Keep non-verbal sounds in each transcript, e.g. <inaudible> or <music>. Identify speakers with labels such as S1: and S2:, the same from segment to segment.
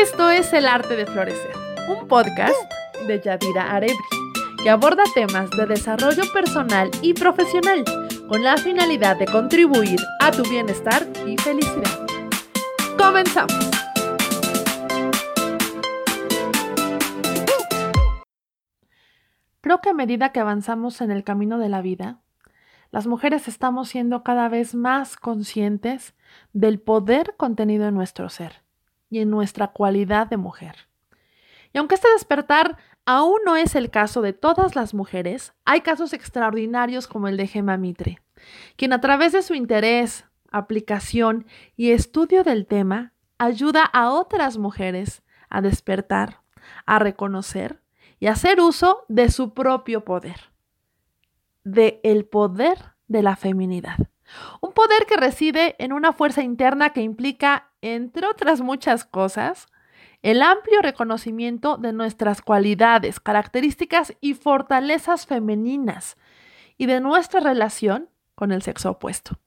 S1: Esto es El Arte de Florecer, un podcast de Yadira Arebri, que aborda temas de desarrollo personal y profesional con la finalidad de contribuir a tu bienestar y felicidad. Comenzamos. Creo que a medida que avanzamos en el camino de la vida, las mujeres estamos siendo cada vez más conscientes del poder contenido en nuestro ser y en nuestra cualidad de mujer. Y aunque este despertar aún no es el caso de todas las mujeres, hay casos extraordinarios como el de Gemma Mitre, quien a través de su interés, aplicación y estudio del tema ayuda a otras mujeres a despertar, a reconocer y hacer uso de su propio poder, de el poder de la feminidad. Un poder que reside en una fuerza interna que implica, entre otras muchas cosas, el amplio reconocimiento de nuestras cualidades, características y fortalezas femeninas y de nuestra relación con el sexo opuesto.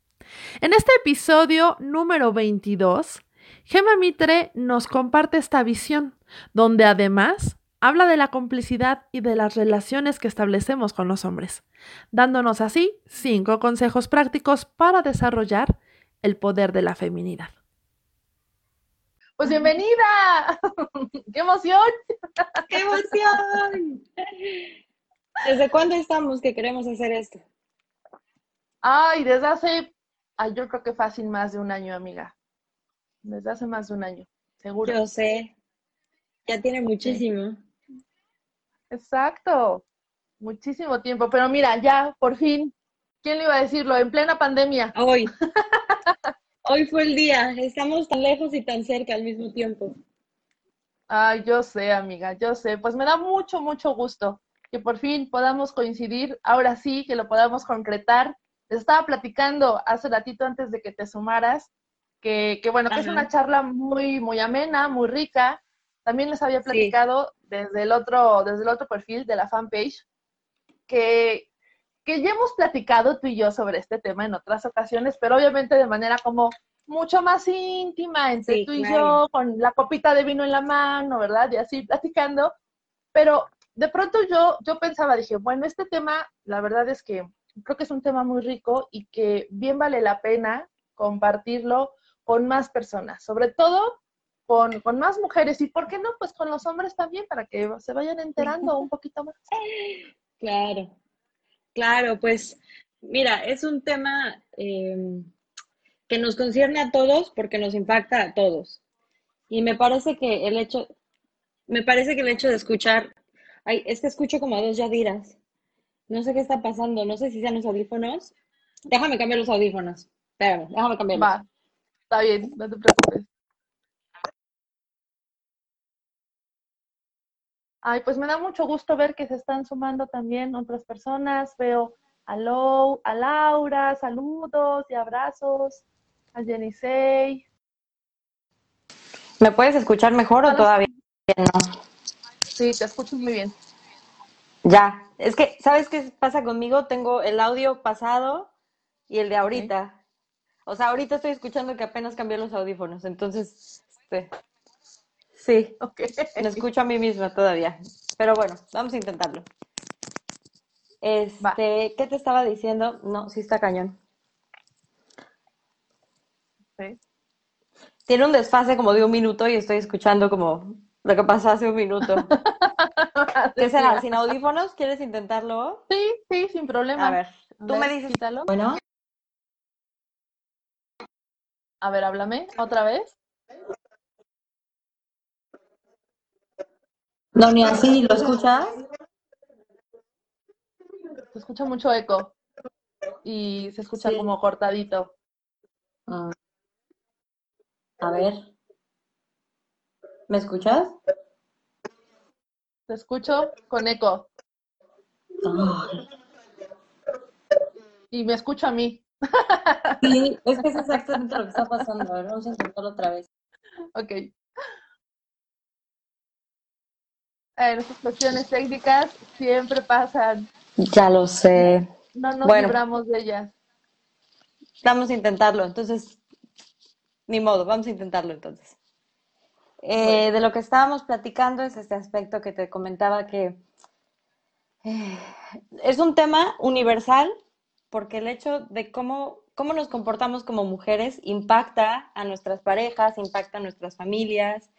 S1: En este episodio número 22, Gemma Mitre nos comparte esta visión, donde además habla de la complicidad y de las relaciones que establecemos con los hombres, dándonos así cinco consejos prácticos para desarrollar el poder de la feminidad.
S2: Pues bienvenida. <laughs> ¡Qué emoción!
S3: ¡Qué emoción! ¿Desde cuándo estamos que queremos hacer esto?
S2: Ay, desde hace, ay, yo creo que fácil más de un año, amiga. Desde hace más de un año, seguro.
S3: Yo sé. Ya tiene muchísimo.
S2: Exacto, muchísimo tiempo, pero mira, ya por fin, ¿quién le iba a decirlo? En plena pandemia.
S3: Hoy. <laughs> Hoy fue el día, estamos tan lejos y tan cerca al mismo tiempo.
S2: Ay, yo sé, amiga, yo sé. Pues me da mucho, mucho gusto que por fin podamos coincidir, ahora sí, que lo podamos concretar. Les estaba platicando hace ratito antes de que te sumaras, que, que bueno, que es una charla muy, muy amena, muy rica. También les había platicado desde el otro, desde el otro perfil de la fanpage, que, que ya hemos platicado tú y yo sobre este tema en otras ocasiones, pero obviamente de manera como mucho más íntima entre
S3: Sí,
S2: tú y
S3: claro.
S2: yo, con la copita de vino en la mano, ¿verdad? Y así platicando. Pero de pronto yo, yo pensaba, dije, bueno, este tema, la verdad es que creo que es un tema muy rico y que bien vale la pena compartirlo con más personas, sobre todo con, con más mujeres y, ¿por qué no? Pues con los hombres también, para que se vayan enterando <laughs> un poquito más.
S3: Claro, claro, pues mira, es un tema eh, que nos concierne a todos porque nos impacta a todos. Y me parece que el hecho, me parece que el hecho de escuchar, ay, es que escucho como a dos Yadiras. No sé qué está pasando, no sé si sean los audífonos. Déjame cambiar los audífonos. Espérame, déjame cambiarlos.
S2: Va, está bien, no te preocupes. Ay, pues me da mucho gusto ver que se están sumando también otras personas. Veo a, Lou, a Laura, saludos y abrazos. A Jenisei.
S3: ¿Me puedes escuchar mejor o todavía no?
S2: Sí, te escucho muy bien.
S3: Ya, es que, ¿sabes qué pasa conmigo? Tengo el audio pasado y el de ahorita. O sea, ahorita estoy escuchando que apenas cambié los audífonos, entonces, este, sí,
S2: Ok.
S3: me escucho a mí misma todavía. Pero bueno, vamos a intentarlo. Este, ¿qué te estaba diciendo? No, sí está cañón.
S2: Sí.
S3: Tiene un desfase como de un minuto y estoy escuchando como lo que pasó hace un minuto. <laughs> ¿Qué será? ¿Sin audífonos? ¿Quieres intentarlo?
S2: Sí, sí, sin problema.
S3: A ver, tú
S2: A
S3: me dices.
S2: quítalo.
S3: Bueno,
S2: A ver, háblame otra vez.
S3: No, ni así, ¿lo escuchas?
S2: Se escucha mucho eco y se escucha
S3: Sí.
S2: como cortadito.
S3: Mm. A ver. ¿Me escuchas?
S2: Te escucho con eco y me escucho a mí.
S3: sí, es que es exactamente lo que está pasando. A ver, vamos a intentarlo otra vez.
S2: Ok. Eh, esas cuestiones técnicas siempre pasan.
S3: Ya lo sé.
S2: No nos
S3: Bueno.
S2: libramos de ellas.
S3: Vamos a intentarlo, entonces. Ni modo, vamos a intentarlo entonces. Eh, de lo que estábamos platicando es este aspecto que te comentaba que eh, es un tema universal porque el hecho de cómo, cómo nos comportamos como mujeres impacta a nuestras parejas, impacta a nuestras familias,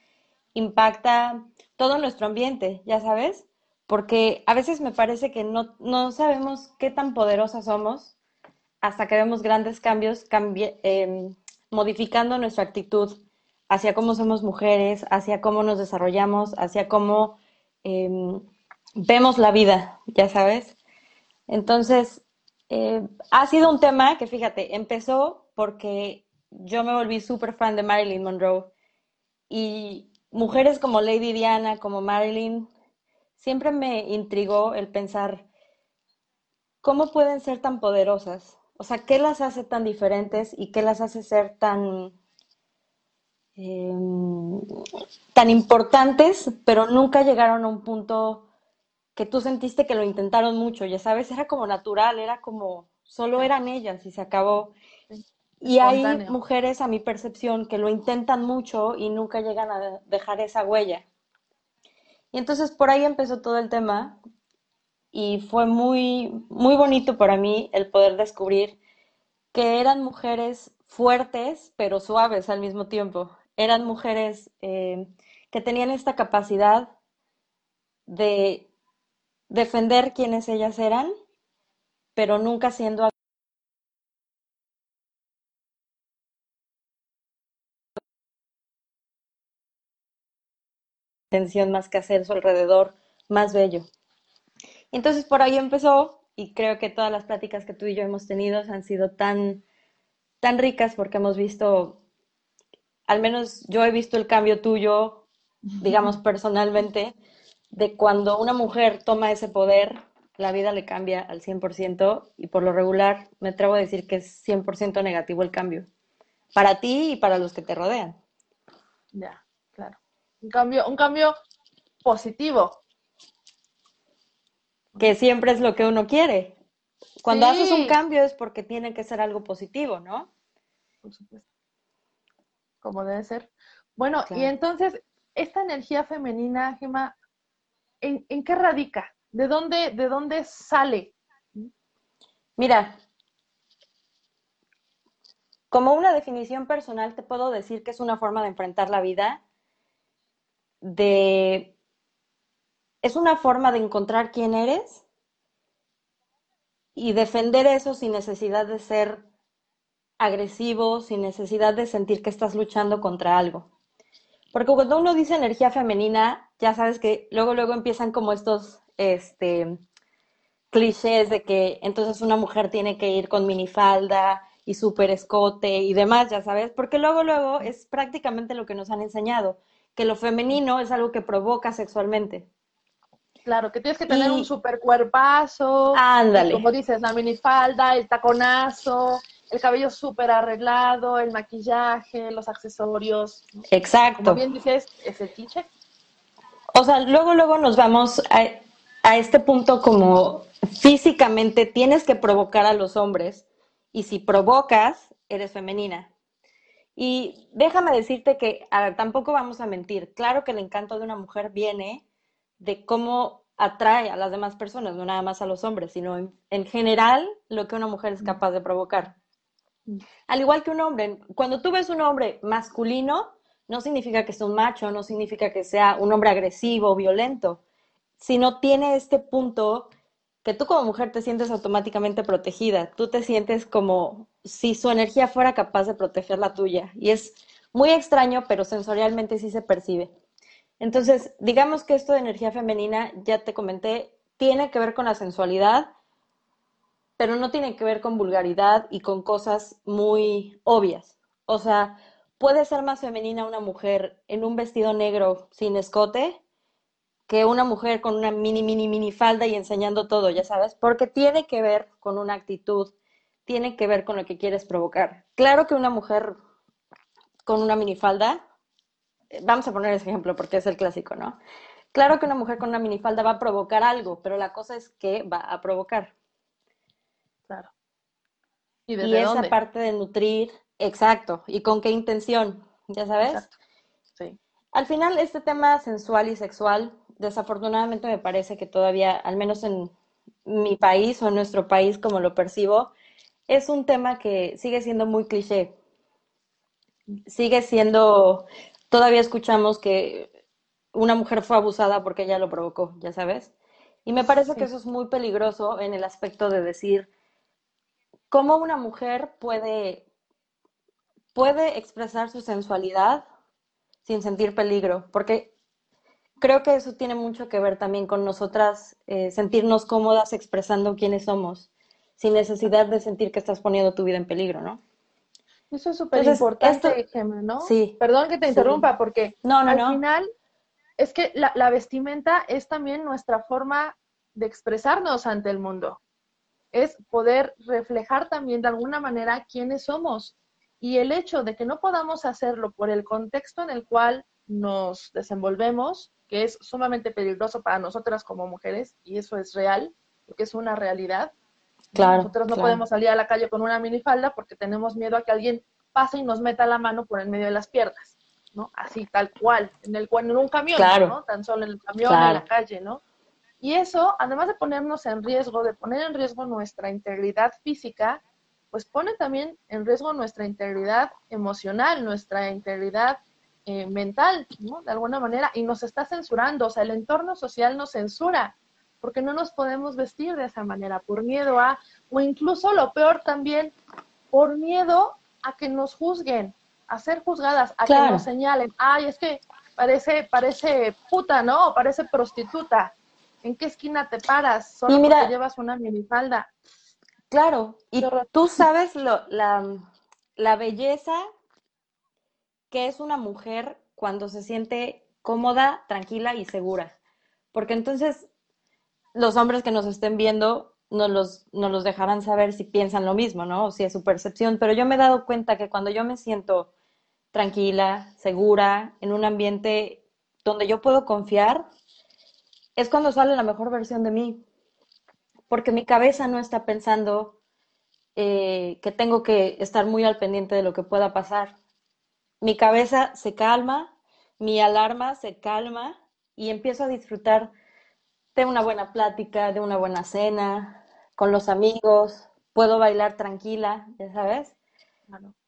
S3: impacta todo nuestro ambiente, ya sabes, porque a veces me parece que no, no sabemos qué tan poderosas somos hasta que vemos grandes cambios em, modificando nuestra actitud hacia cómo somos mujeres, hacia cómo nos desarrollamos, hacia cómo em, vemos la vida, ya sabes. Entonces, eh, ha sido un tema que, fíjate, empezó porque yo me volví súper fan de Marilyn Monroe y mujeres como Lady Diana, como Marilyn, siempre me intrigó el pensar cómo pueden ser tan poderosas. O sea, ¿qué las hace tan diferentes y qué las hace ser tan Em, tan importantes, pero nunca llegaron a un punto que tú sentiste que lo intentaron mucho, ya sabes, era como natural, era como, solo eran ellas y se acabó. Y hay mujeres, a mi percepción, que lo intentan mucho y nunca llegan a dejar esa huella. Y entonces por ahí empezó todo el tema y fue muy, muy bonito para mí el poder descubrir que eran mujeres fuertes, pero suaves al mismo tiempo eran mujeres eh, que tenían esta capacidad de defender quienes ellas eran, pero nunca siendo atención más que hacer su alrededor más bello. Entonces por ahí empezó y creo que todas las pláticas que tú y yo hemos tenido han sido tan, tan ricas porque hemos visto al menos yo he visto el cambio tuyo, digamos personalmente, de cuando una mujer toma ese poder, la vida le cambia al 100% y por lo regular me atrevo a decir que es 100% negativo el cambio, para ti y para los que te rodean.
S2: Ya. Un cambio, un cambio positivo.
S3: Que siempre es lo que uno quiere. Cuando haces un cambio es porque tiene que ser algo positivo, ¿no?
S2: Por supuesto como debe ser. Bueno, y entonces, esta energía femenina, Gemma, ¿en, qué radica? ¿De dónde, ¿De dónde sale?
S3: Mira, como una definición personal te puedo decir que es una forma de enfrentar la vida, de... es una forma de encontrar quién eres y defender eso sin necesidad de ser agresivo, sin necesidad de sentir que estás luchando contra algo. Porque cuando uno dice energía femenina, ya sabes que luego, luego empiezan como estos este, clichés de que entonces una mujer tiene que ir con minifalda y súper escote y demás, ya sabes, porque luego, luego es prácticamente lo que nos han enseñado, que lo femenino es algo que provoca sexualmente.
S2: Claro, que tienes que tener un super cuerpazo.
S3: Ándale.
S2: Como dices, la minifalda, el taconazo, el cabello súper arreglado, el maquillaje, los accesorios.
S3: Exacto.
S2: Como bien dices, ese tiche.
S3: O sea, luego, luego nos vamos a, a este punto como físicamente tienes que provocar a los hombres y si provocas, eres femenina. Y déjame decirte que, tampoco vamos a mentir. Claro que el encanto de una mujer viene de cómo atrae a las demás personas, no nada más a los hombres, sino en, en general lo que una mujer es capaz de provocar. Al igual que un hombre, cuando tú ves un hombre masculino, no significa que sea un macho, no significa que sea un hombre agresivo, violento, sino tiene este punto que tú como mujer te sientes automáticamente protegida, tú te sientes como si su energía fuera capaz de proteger la tuya. Y es muy extraño, pero sensorialmente sí se percibe. Entonces, digamos que esto de energía femenina, ya te comenté, tiene que ver con la sensualidad, pero no tiene que ver con vulgaridad y con cosas muy obvias. O sea, puede ser más femenina una mujer en un vestido negro sin escote que una mujer con una mini, mini, mini falda y enseñando todo, ya sabes, porque tiene que ver con una actitud, tiene que ver con lo que quieres provocar. Claro que una mujer con una minifalda, eh, vamos a poner ese ejemplo porque es el clásico, ¿no? Claro que una mujer con una minifalda va a provocar algo, pero la cosa es que va a provocar.
S2: Claro.
S3: ¿Y, esa parte de nutrir, exacto, y con qué intención, ya sabes.
S2: Sí.
S3: al final este tema sensual y sexual, desafortunadamente me parece que todavía, al menos en mi país o en nuestro país como lo percibo, es un tema que sigue siendo muy cliché. Sigue siendo, todavía escuchamos que una mujer fue abusada porque ella lo provocó, ya sabes. Y me parece que eso es muy peligroso en el aspecto de decir cómo una mujer puede, puede expresar su sensualidad sin sentir peligro, porque creo que eso tiene mucho que ver también con nosotras eh, sentirnos cómodas expresando quiénes somos, sin necesidad de sentir que estás poniendo tu vida en peligro, ¿no?
S2: Eso es súper importante, ¿no?
S3: Sí.
S2: Perdón que te interrumpa, porque
S3: no,
S2: al final es que la, vestimenta es también nuestra forma de expresarnos ante el mundo. Es poder reflejar también de alguna manera quiénes somos. Y el hecho de que no podamos hacerlo por el contexto en el cual nos desenvolvemos, que es sumamente peligroso para nosotras como mujeres, y eso es real, porque es una realidad.
S3: Claro,
S2: Nosotros no podemos salir a la calle con una minifalda porque tenemos miedo a que alguien pase y nos meta la mano por en medio de las piernas. ¿no? Así, tal cual, en, el, en un camión, ¿no? Tan solo en el camión, en la calle, ¿no? Y eso, además de ponernos en riesgo, de poner en riesgo nuestra integridad física, pues pone también en riesgo nuestra integridad emocional, nuestra integridad eh, mental, ¿no? De alguna manera, y nos está censurando, o sea, el entorno social nos censura, porque no nos podemos vestir de esa manera, por miedo a, o incluso lo peor también, por miedo a que nos juzguen, a ser juzgadas, a que nos señalen, ay, es que parece, parece puta, ¿no? parece prostituta. ¿En qué esquina te paras? Solo porque llevas una minifalda.
S3: Claro, y tú sabes lo, la, la belleza que es una mujer cuando se siente cómoda, tranquila y segura. Porque entonces los hombres que nos estén viendo nos los, los dejarán saber si piensan lo mismo, ¿no? O si es su percepción. Pero yo me he dado cuenta que cuando yo me siento tranquila, segura, en un ambiente donde yo puedo confiar, es cuando sale la mejor versión de mí. Porque mi cabeza no está pensando eh, que tengo que estar muy al pendiente de lo que pueda pasar. Mi cabeza se calma, mi alarma se calma y empiezo a disfrutar de una buena plática, de una buena cena, con los amigos, puedo bailar tranquila, ya sabes.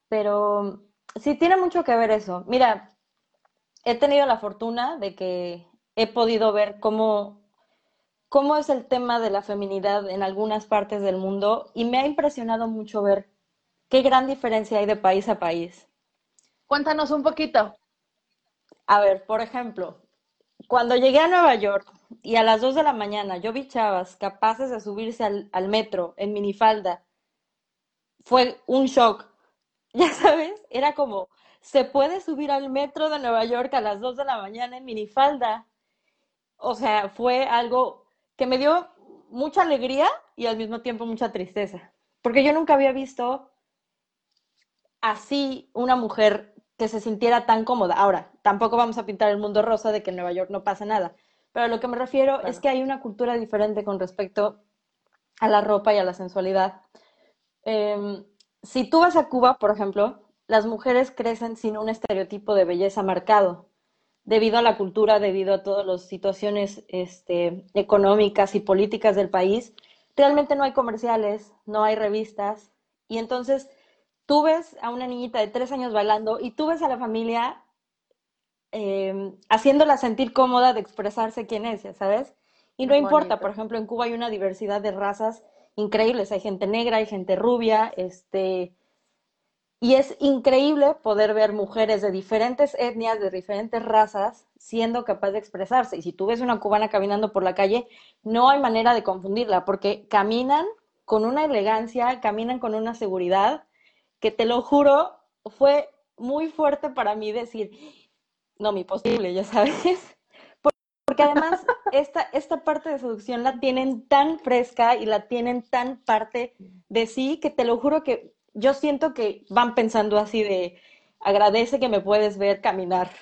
S3: Pero sí, tiene mucho que ver eso. Mira, he tenido la fortuna de que he podido ver cómo, cómo es el tema de la feminidad en algunas partes del mundo y me ha impresionado mucho ver qué gran diferencia hay de país a país.
S2: Cuéntanos un poquito.
S3: A ver, por ejemplo, cuando llegué a Nueva York y a las 2 de la mañana yo vi chavas capaces de subirse al, metro en minifalda, fue un shock <laughs> ya sabes, era como, se puede subir al metro de Nueva York a las 2 de la mañana en minifalda. O sea, fue algo que me dio mucha alegría y al mismo tiempo mucha tristeza, porque yo nunca había visto así una mujer que se sintiera tan cómoda. Ahora, tampoco vamos a pintar el mundo rosa de que en Nueva York no pasa nada, pero lo que me refiero es que hay una cultura diferente con respecto a la ropa y a la sensualidad. Eh, si tú vas a Cuba, por ejemplo, las mujeres crecen sin un estereotipo de belleza marcado, debido a la cultura, debido a todas las situaciones este, económicas y políticas del país. Realmente no hay comerciales, no hay revistas, y entonces tú ves a una niñita de tres años bailando y tú ves a la familia eh, haciéndola sentir cómoda de expresarse quién es, ¿sabes? Y no importa, por ejemplo, en Cuba hay una diversidad de razas increíbles. Hay gente negra, hay gente rubia, este, y es increíble poder ver mujeres de diferentes etnias, de diferentes razas, siendo capaz de expresarse. Y si tú ves una cubana caminando por la calle, no hay manera de confundirla, porque caminan con una elegancia, caminan con una seguridad, que te lo juro, fue muy fuerte para mí decir, no, mi posible, ya sabes. <laughs> Porque además esta, esta parte de seducción la tienen tan fresca y la tienen tan parte de sí que te lo juro que yo siento que van pensando así de agradece que me puedes ver caminar.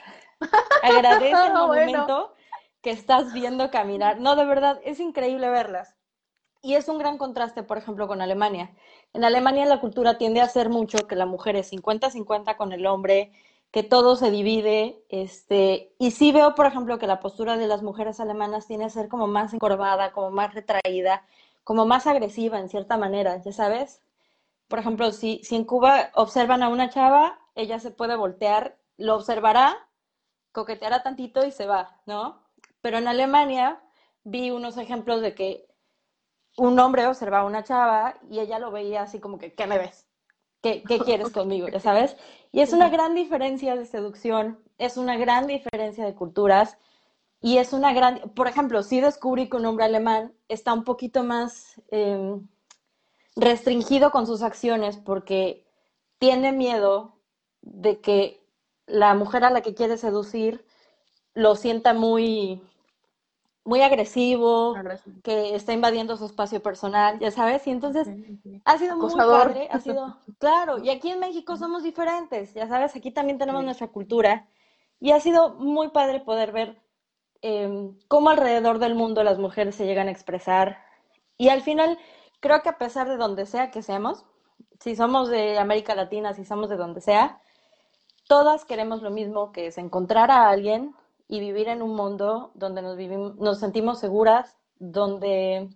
S3: Agradece el <laughs> momento que estás viendo caminar. No, de verdad, es increíble verlas. Y es un gran contraste, por ejemplo, con Alemania. En Alemania la cultura tiende a ser mucho que la mujer es 50-50 con el hombre, que todo se divide, este, y sí veo, por ejemplo, que la postura de las mujeres alemanas tiene que ser como más encorvada, como más retraída, como más agresiva en cierta manera, ya sabes. Por ejemplo, si, si en Cuba observan a una chava, ella se puede voltear, lo observará, coqueteará tantito y se va, ¿no? Pero en Alemania vi unos ejemplos de que un hombre observaba a una chava y ella lo veía así como que, ¿qué me ves? ¿Qué, quieres <laughs> conmigo? ¿Ya sabes? Y es una gran diferencia de seducción, es una gran diferencia de culturas y es una gran, por ejemplo, si descubrí que un hombre alemán está un poquito más em, restringido con sus acciones porque tiene miedo de que la mujer a la que quiere seducir lo sienta muy muy agresivo, que está invadiendo su espacio personal, ya sabes, y entonces ha sido muy padre, ha sido, <laughs> claro, y aquí en México somos diferentes, ya sabes, aquí también tenemos nuestra cultura, y ha sido muy padre poder ver em, cómo alrededor del mundo las mujeres se llegan a expresar, y al final creo que a pesar de donde sea que seamos, si somos de América Latina, si somos de donde sea, todas queremos lo mismo, que es encontrar a alguien y vivir en un mundo donde nos, vivimos, nos sentimos seguras, donde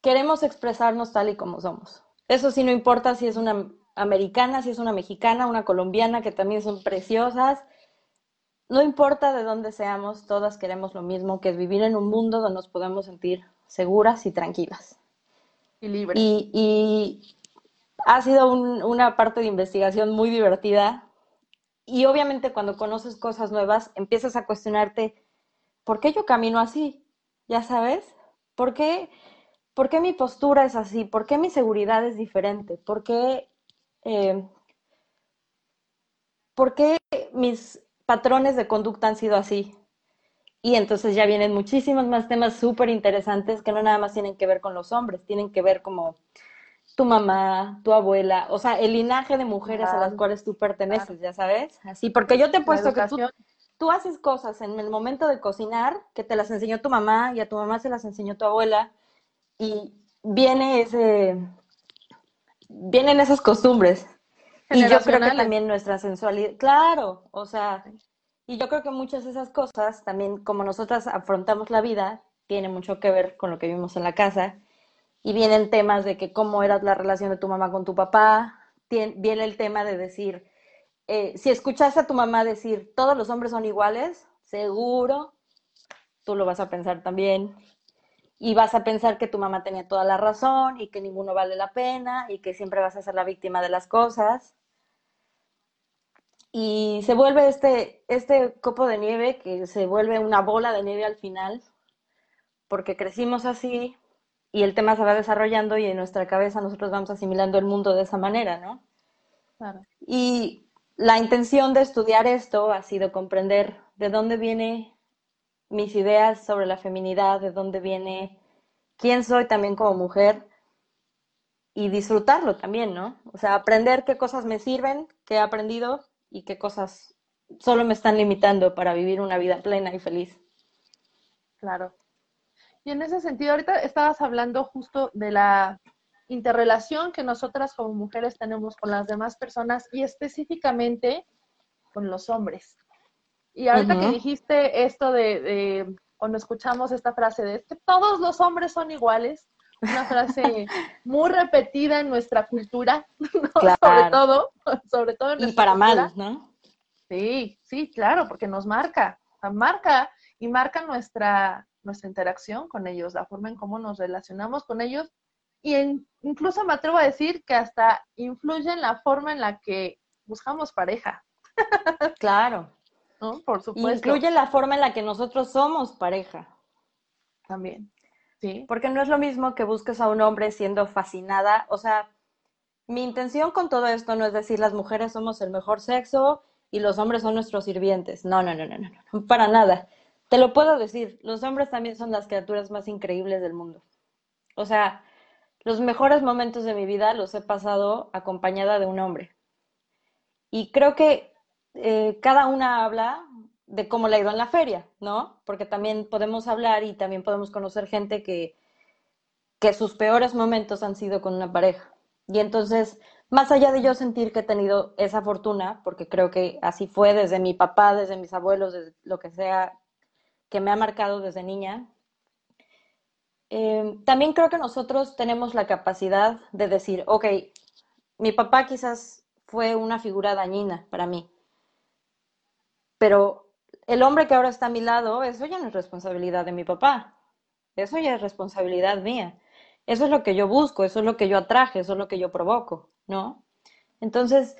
S3: queremos expresarnos tal y como somos. Eso sí, no importa si es una americana, si es una mexicana, una colombiana, que también son preciosas. No importa de dónde seamos, todas queremos lo mismo, que es vivir en un mundo donde nos podemos sentir seguras y tranquilas.
S2: Y libres.
S3: Y, ha sido una parte de investigación muy divertida y obviamente cuando conoces cosas nuevas, empiezas a cuestionarte, ¿por qué yo camino así? ¿Ya sabes? ¿Por qué, por qué mi postura es así? ¿Por qué mi seguridad es diferente? ¿Por qué, eh, ¿por qué mis patrones de conducta han sido así? Y entonces ya vienen muchísimos más temas súper interesantes que no nada más tienen que ver con los hombres, tienen que ver como tu mamá, tu abuela, o sea, el linaje de mujeres a las cuales tú perteneces, ya sabes, así, porque yo te he puesto que tú, haces cosas en el momento de cocinar que te las enseñó tu mamá y a tu mamá se las enseñó tu abuela y viene ese, vienen esas costumbres. Y yo creo que también nuestra sensualidad, claro, o sea, y yo creo que muchas de esas cosas, también como nosotras afrontamos la vida, tiene mucho que ver con lo que vimos en la casa y vienen temas de que cómo era la relación de tu mamá con tu papá, viene el tema de decir, eh, si escuchas a tu mamá decir, todos los hombres son iguales, seguro, tú lo vas a pensar también. Y vas a pensar que tu mamá tenía toda la razón y que ninguno vale la pena y que siempre vas a ser la víctima de las cosas. Y se vuelve este, este copo de nieve que se vuelve una bola de nieve al final, porque crecimos así, y el tema se va desarrollando y en nuestra cabeza nosotros vamos asimilando el mundo de esa manera, ¿no? Claro. Y la intención de estudiar esto ha sido comprender de dónde vienen mis ideas sobre la feminidad, de dónde viene quién soy también como mujer y disfrutarlo también, ¿no? O sea, aprender qué cosas me sirven, qué he aprendido y qué cosas solo me están limitando para vivir una vida plena y feliz.
S2: Claro. Y en ese sentido, ahorita estabas hablando justo de la interrelación que nosotras como mujeres tenemos con las demás personas y específicamente con los hombres. Y ahorita que dijiste esto de, cuando escuchamos esta frase de que todos los hombres son iguales, una frase <laughs> muy repetida en nuestra cultura, <laughs> sobre todo, sobre todo en
S3: Y para mal, ¿no?
S2: Sí, sí, claro, porque nos marca, marca y marca nuestra, nuestra interacción con ellos, la forma en cómo nos relacionamos con ellos y incluso me atrevo a decir que hasta influye en la forma en la que buscamos pareja. <laughs>
S3: Claro.
S2: Por supuesto.
S3: Incluye la forma en la que nosotros somos pareja.
S2: También. Sí.
S3: Porque no es lo mismo que busques a un hombre siendo fascinada. O sea, mi intención con todo esto no es decir las mujeres somos el mejor sexo y los hombres son nuestros sirvientes. No, no, no, no, no, no. Para nada. Te lo puedo decir, los hombres también son las criaturas más increíbles del mundo. O sea, los mejores momentos de mi vida los he pasado acompañada de un hombre. Y creo que eh, cada una habla de cómo le ha ido en la feria, ¿no? Porque también podemos hablar y también podemos conocer gente que, que sus peores momentos han sido con una pareja. Y entonces más allá de yo sentir que he tenido esa fortuna, porque creo que así fue desde mi papá, desde mis abuelos, desde lo que sea que me ha marcado desde niña, eh, también creo que nosotros tenemos la capacidad de decir, ok, mi papá quizás fue una figura dañina para mí, pero el hombre que ahora está a mi lado, eso ya no es responsabilidad de mi papá, eso ya es responsabilidad mía. Eso es lo que yo busco, eso es lo que yo atraje, eso es lo que yo provoco, ¿no? Entonces,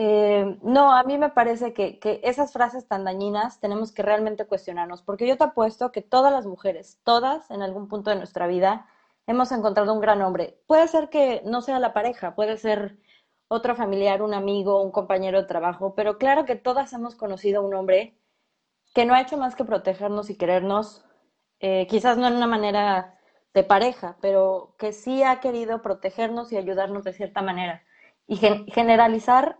S3: eh, no, a mí me parece que, que, esas frases tan dañinas tenemos que realmente cuestionarnos, porque yo te apuesto que todas las mujeres, todas en algún punto de nuestra vida, hemos encontrado un gran hombre. Puede ser que no sea la pareja, puede ser otro familiar, un amigo, un compañero de trabajo, pero claro que todas hemos conocido a un hombre que no ha hecho más que protegernos y querernos, eh, quizás no en una manera de pareja, pero que sí ha querido protegernos y ayudarnos de cierta manera. Y generalizar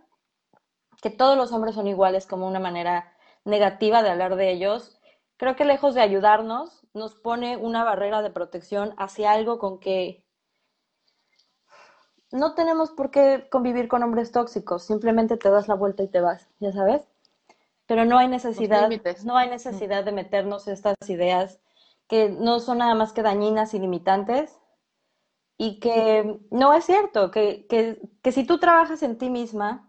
S3: que todos los hombres son iguales como una manera negativa de hablar de ellos, creo que lejos de ayudarnos, nos pone una barrera de protección hacia algo con que no tenemos por qué convivir con hombres tóxicos, simplemente te das la vuelta y te vas, ya sabes. Pero no hay necesidad, no hay necesidad de meternos estas ideas que no son nada más que dañinas y limitantes y que no es cierto, que, que, que, si tú trabajas en ti misma,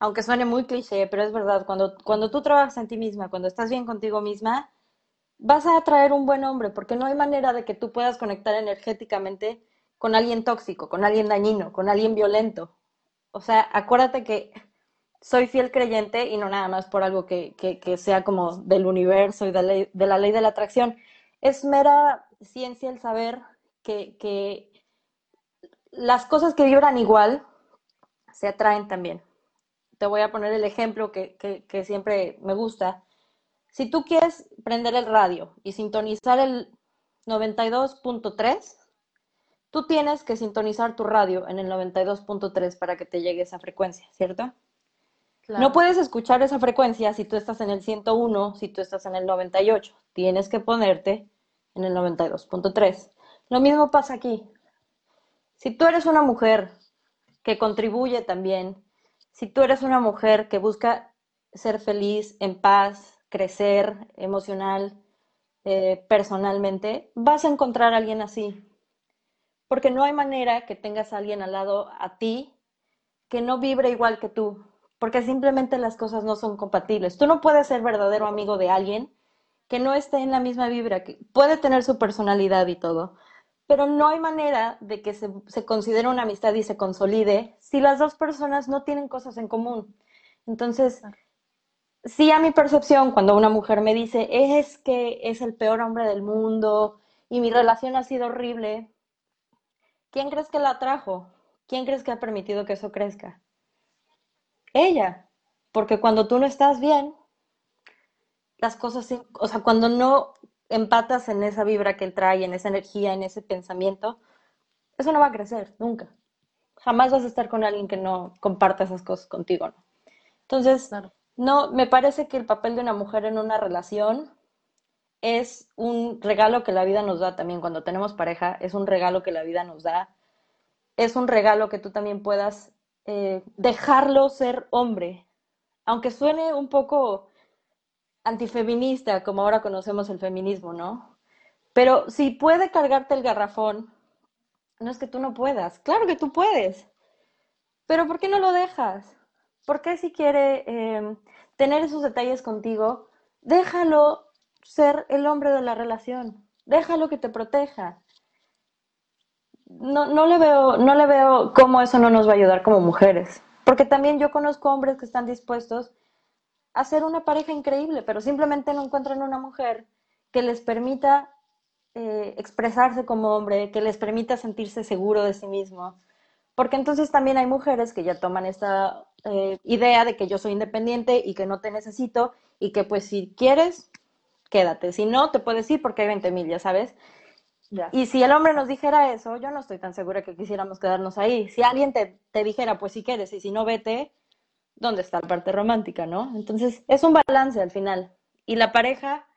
S3: aunque suene muy cliché, pero es verdad, cuando, cuando tú trabajas en ti misma, cuando estás bien contigo misma, vas a atraer un buen hombre, porque no hay manera de que tú puedas conectar energéticamente con alguien tóxico, con alguien dañino, con alguien violento. O sea, acuérdate que soy fiel creyente y no nada más por algo que, que, que sea como del universo y de, ley, de la ley de la atracción, es mera ciencia el saber que, que las cosas que vibran igual se atraen también. Te voy a poner el ejemplo que, que, que siempre me gusta. Si tú quieres prender el radio y sintonizar el 92.3, tú tienes que sintonizar tu radio en el 92.3 para que te llegue esa frecuencia, ¿cierto? Claro. No puedes escuchar esa frecuencia si tú estás en el 101, si tú estás en el 98. Tienes que ponerte en el 92.3. Lo mismo pasa aquí. Si tú eres una mujer que contribuye también, si tú eres una mujer que busca ser feliz, en paz, crecer emocional, eh, personalmente, vas a encontrar a alguien así. Porque no hay manera que tengas a alguien al lado a ti que no vibre igual que tú, porque simplemente las cosas no son compatibles. Tú no puedes ser verdadero amigo de alguien que no esté en la misma vibra, que puede tener su personalidad y todo, pero no hay manera de que se, se considere una amistad y se consolide si las dos personas no tienen cosas en común. Entonces, sí a mi percepción, cuando una mujer me dice, es que es el peor hombre del mundo y mi relación ha sido horrible, ¿quién crees que la trajo? ¿Quién crees que ha permitido que eso crezca? Ella, porque cuando tú no estás bien, las cosas, o sea, cuando no empatas en esa vibra que él trae, en esa energía, en ese pensamiento, eso no va a crecer, nunca. Jamás vas a estar con alguien que no comparta esas cosas contigo, ¿no? Entonces, claro. no, me parece que el papel de una mujer en una relación es un regalo que la vida nos da también cuando tenemos pareja, es un regalo que la vida nos da, es un regalo que tú también puedas eh, dejarlo ser hombre, aunque suene un poco antifeminista, como ahora conocemos el feminismo, ¿no? Pero si puede cargarte el garrafón, no es que tú no puedas, claro que tú puedes, pero ¿por qué no lo dejas? ¿Por qué si quiere eh, tener esos detalles contigo, déjalo ser el hombre de la relación, déjalo que te proteja? No, no, le veo, no le veo cómo eso no nos va a ayudar como mujeres, porque también yo conozco hombres que están dispuestos hacer una pareja increíble, pero simplemente no encuentran una mujer que les permita eh, expresarse como hombre, que les permita sentirse seguro de sí mismo. Porque entonces también hay mujeres que ya toman esta eh, idea de que yo soy independiente y que no te necesito y que pues si quieres, quédate. Si no, te puedes ir porque hay 20 mil, ya sabes. Ya. Y si el hombre nos dijera eso, yo no estoy tan segura que quisiéramos quedarnos ahí. Si alguien te, te dijera, pues si quieres y si no, vete, dónde está la parte romántica, ¿no? Entonces, es un balance al final. Y la pareja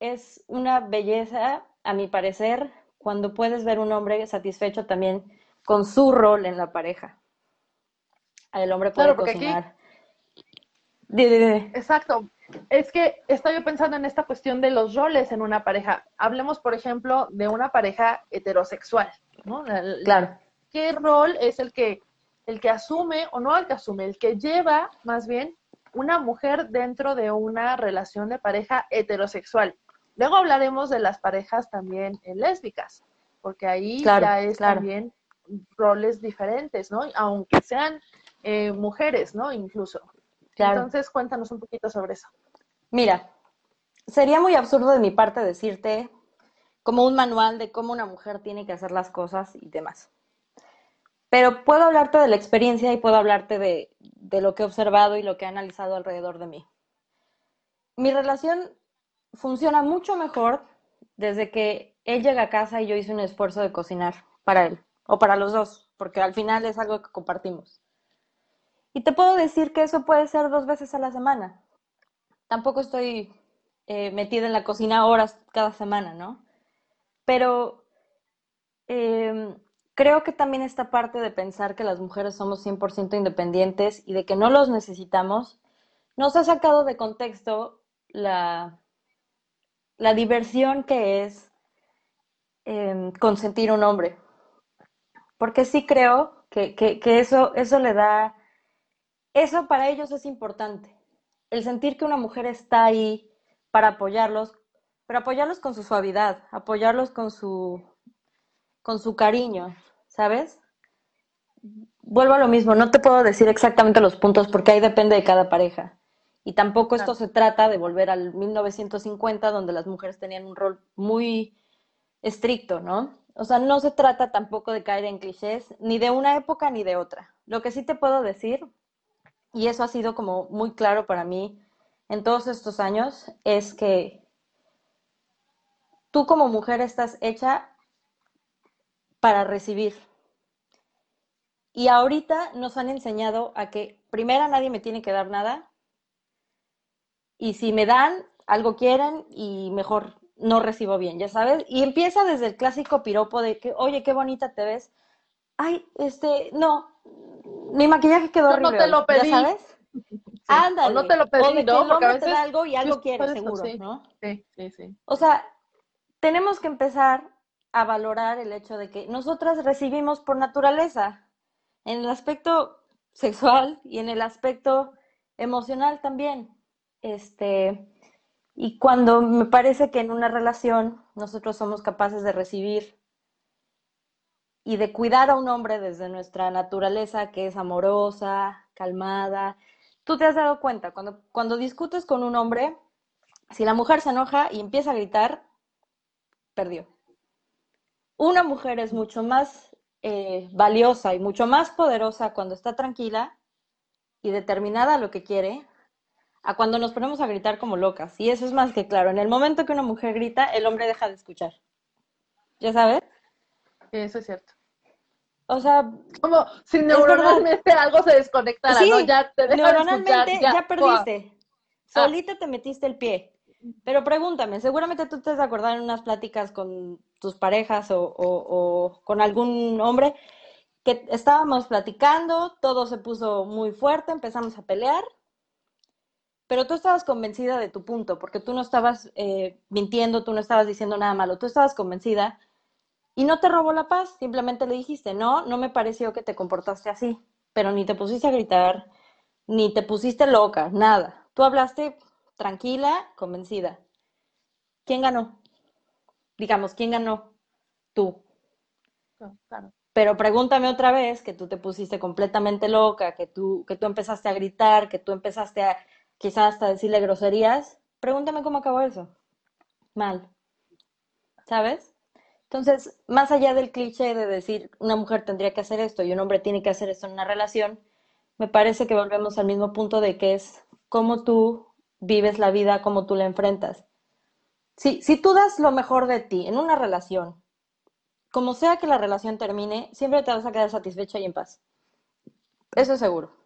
S3: es una belleza, a mi parecer, cuando puedes ver un hombre satisfecho también con su rol en la pareja. el hombre puede cocinar.
S2: Exacto. Es que estoy pensando en esta cuestión de los roles en una pareja. Hablemos, por ejemplo, de una pareja heterosexual, ¿no?
S3: claro.
S2: ¿Qué rol es el que, el que asume, o no el que asume, el que lleva más bien una mujer dentro de una relación de pareja heterosexual? Luego hablaremos de las parejas también lésbicas, porque ahí ya es también roles diferentes, ¿no? Aunque sean eh, mujeres, ¿no? Incluso. Entonces, cuéntanos un poquito sobre eso.
S3: Mira, sería muy absurdo de mi parte decirte como un manual de cómo una mujer tiene que hacer las cosas y demás. Pero puedo hablarte de la experiencia y puedo hablarte de, de lo que he observado y lo que he analizado alrededor de mí. Mi relación funciona mucho mejor desde que él llega a casa y yo hice un esfuerzo de cocinar para él, o para los dos, porque al final es algo que compartimos. Y te puedo decir que eso puede ser dos veces a la semana. Tampoco estoy eh, metida en la cocina horas cada semana, ¿no? Pero em, creo que también esta parte de pensar que las mujeres somos 100% independientes y de que no los necesitamos, nos ha sacado de contexto la, la diversión que es em, consentir un hombre. Porque sí creo que, que eso, eso le da eso para ellos es importante. El sentir que una mujer está ahí para apoyarlos, pero apoyarlos con su suavidad, apoyarlos con su, con su cariño, ¿sabes? Vuelvo a lo mismo, no te puedo decir exactamente los puntos porque ahí depende de cada pareja. Y tampoco esto se trata de volver al 1950 donde las mujeres tenían un rol muy estricto, ¿no? O sea, no se trata tampoco de caer en clichés, ni de una época ni de otra. Lo que sí te puedo decir y eso ha sido como muy claro para mí en todos estos años, es que tú como mujer estás hecha para recibir. Y ahorita nos han enseñado a que primero nadie me tiene que dar nada. Y si me dan, algo quieren y mejor no recibo bien, ya sabes. Y empieza desde el clásico piropo de que, oye, qué bonita te ves. Ay, este, no, mi maquillaje quedó horrible.
S2: No te lo pedí.
S3: ¿Ya sabes? <laughs> Ándale.
S2: O no te lo pedí, o
S3: de
S2: ¿no?
S3: Porque a veces... te da algo y algo quiere, seguro,
S2: sí.
S3: ¿no?
S2: Sí, sí, sí.
S3: O sea, tenemos que empezar a valorar el hecho de que nosotras recibimos por naturaleza, en el aspecto sexual y en el aspecto emocional también. Este, y cuando me parece que en una relación nosotros somos capaces de recibir y de cuidar a un hombre desde nuestra naturaleza, que es amorosa, calmada. Tú te has dado cuenta, cuando, cuando discutes con un hombre, si la mujer se enoja y empieza a gritar, perdió. Una mujer es mucho más eh, valiosa y mucho más poderosa cuando está tranquila y determinada a lo que quiere, a cuando nos ponemos a gritar como locas. Y eso es más que claro. En el momento que una mujer grita, el hombre deja de escuchar. ¿Ya sabes?
S2: Eso es cierto.
S3: O sea,
S2: como si neuronalmente algo se desconectara, ¿no? Ya te
S3: neuronalmente ya, perdiste. Solita te metiste el pie. Pero pregúntame, seguramente tú te has acordado en unas pláticas con tus parejas o, con algún hombre que estábamos platicando, todo se puso muy fuerte, empezamos a pelear, pero tú estabas convencida de tu punto, porque tú no estabas eh, mintiendo, tú no estabas diciendo nada malo, tú estabas convencida y no te robó la paz, simplemente le dijiste, no, no me pareció que te comportaste así, pero ni te pusiste a gritar, ni te pusiste loca, nada. Tú hablaste tranquila, convencida. ¿Quién ganó? Digamos, ¿quién ganó? Tú.
S2: claro.
S3: Pero pregúntame otra vez que tú te pusiste completamente loca, que tú, que tú empezaste a gritar, que tú empezaste a quizás hasta decirle groserías. Pregúntame cómo acabó eso. Mal. ¿Sabes? Entonces, más allá del cliché de decir una mujer tendría que hacer esto y un hombre tiene que hacer esto en una relación, me parece que volvemos al mismo punto de que es cómo tú vives la vida, cómo tú la enfrentas. Si, si tú das lo mejor de ti en una relación, como sea que la relación termine, siempre te vas a quedar satisfecha y en paz. Eso es seguro.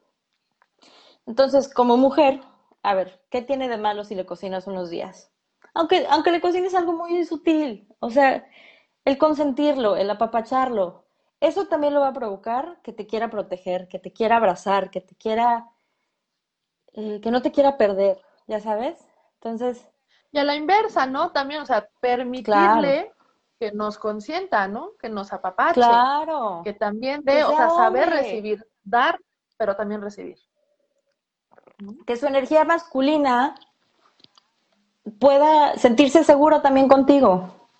S3: Entonces, como mujer, a ver, ¿qué tiene de malo si le cocinas unos días? Aunque, aunque le cocines algo muy sutil, o sea, el consentirlo, el apapacharlo, eso también lo va a provocar que te quiera proteger, que te quiera abrazar, que te quiera, eh, que no te quiera perder, ya sabes. Entonces...
S2: Y a la inversa, ¿no? También, o sea, permitirle que nos consienta, ¿no? Que nos apapache.
S3: Claro.
S2: Que también de, o sea, saber recibir, dar, pero también recibir.
S3: Que su energía masculina pueda sentirse seguro también contigo.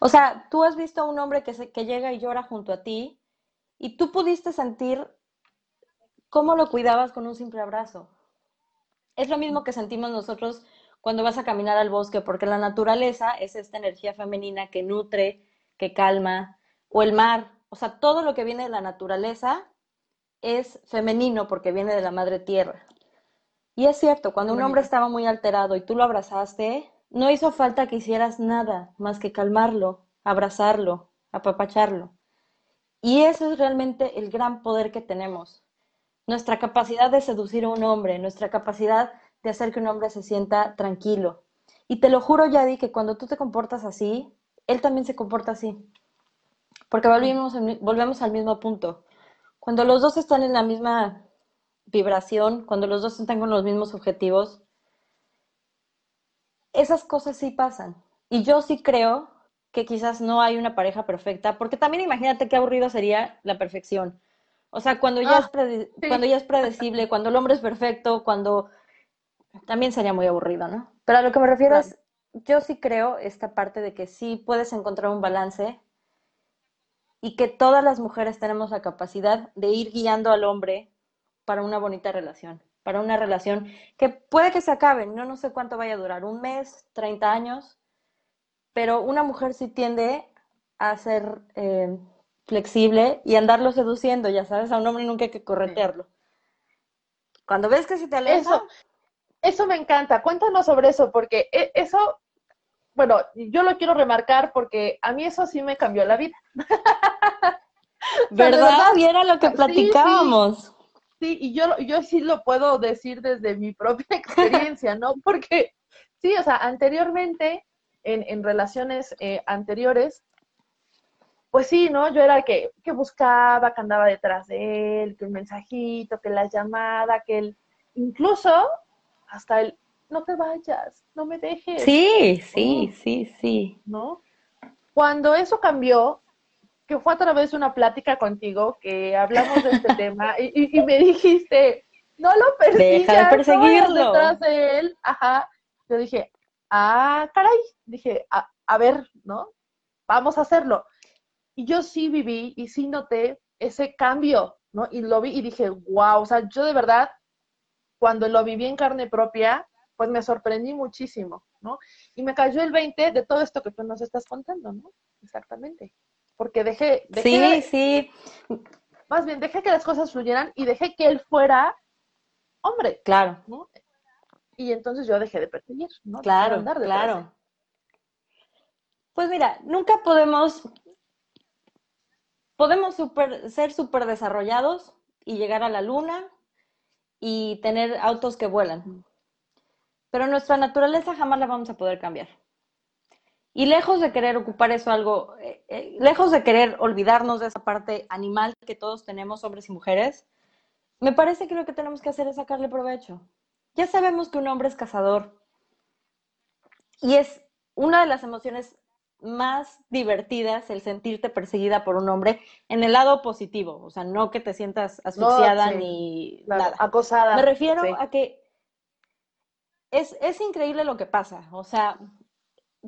S3: O sea, tú has visto a un hombre que, se, que llega y llora junto a ti y tú pudiste sentir cómo lo cuidabas con un simple abrazo. Es lo mismo que sentimos nosotros cuando vas a caminar al bosque, porque la naturaleza es esta energía femenina que nutre, que calma, o el mar, o sea, todo lo que viene de la naturaleza es femenino porque viene de la madre tierra. Y es cierto, cuando un hombre estaba muy alterado y tú lo abrazaste, no hizo falta que hicieras nada más que calmarlo, abrazarlo, apapacharlo. Y eso es realmente el gran poder que tenemos. Nuestra capacidad de seducir a un hombre, nuestra capacidad de hacer que un hombre se sienta tranquilo. Y te lo juro, Yadi, que cuando tú te comportas así, él también se comporta así. Porque volvemos, volvemos al mismo punto. Cuando los dos están en la misma vibración, cuando los dos están con los mismos objetivos, esas cosas sí pasan. Y yo sí creo que quizás no hay una pareja perfecta, porque también imagínate qué aburrido sería la perfección. O sea, cuando ya, ah, es, cuando ya es predecible, cuando el hombre es perfecto, cuando también sería muy aburrido, ¿no? Pero a lo que me refiero es, yo sí creo esta parte de que sí puedes encontrar un balance y que todas las mujeres tenemos la capacidad de ir guiando al hombre para una bonita relación, para una relación que puede que se acabe, no, no sé cuánto vaya a durar, un mes, 30 años, pero una mujer sí tiende a ser eh, flexible y andarlo seduciendo, ya sabes, a un hombre nunca hay que corretearlo. Cuando ves que se te aleja,
S2: eso me encanta. Cuéntanos sobre eso, porque e, eso, bueno, yo lo quiero remarcar porque a mí eso sí me cambió la vida. <laughs>
S3: ¿Verdad? Y era lo que platicábamos.
S2: Sí, y yo, yo sí lo puedo decir desde mi propia <laughs> experiencia, ¿no? Porque sí, o sea, anteriormente, en, en relaciones eh, anteriores, pues sí, ¿no? Yo era el que, que buscaba, que andaba detrás de él, que un mensajito, que la llamada, que él, incluso hasta el, no te vayas, no me dejes.
S3: Sí, sí, sí, sí.
S2: ¿No? Cuando eso cambió, que fue a través de una plática contigo, que hablamos de este <laughs> tema, y, me dijiste, no lo persigas, Deja de perseguirlo. detrás de él. Ajá. Yo dije, ah, caray, dije, a, a ver, ¿no? Vamos a hacerlo. Y yo sí viví y sí noté ese cambio, ¿no? Y lo vi y dije, wow, o sea, yo de verdad cuando lo viví en carne propia, pues me sorprendí muchísimo, ¿no? Y me cayó el 20 de todo esto que tú nos estás contando, ¿no? Exactamente. Porque dejé,
S3: dejé sí, sí.
S2: Más bien, dejé que las cosas fluyeran y dejé que él fuera hombre.
S3: Claro.
S2: ¿no? Y entonces yo dejé de perseguir, ¿no?
S3: Claro, claro. Pues mira, nunca podemos, podemos super, ser súper desarrollados y llegar a la luna y tener autos que vuelan. Pero nuestra naturaleza jamás la vamos a poder cambiar. Y lejos de querer ocupar eso algo, eh, eh, lejos de querer olvidarnos de esa parte animal que todos tenemos, hombres y mujeres, me parece que lo que tenemos que hacer es sacarle provecho. Ya sabemos que un hombre es cazador y es una de las emociones más divertidas el sentirte perseguida por un hombre en el lado positivo, o sea, no que te sientas asfixiada ni nada.
S2: Acosada.
S3: Me refiero a que es, es, increíble lo que pasa, o sea,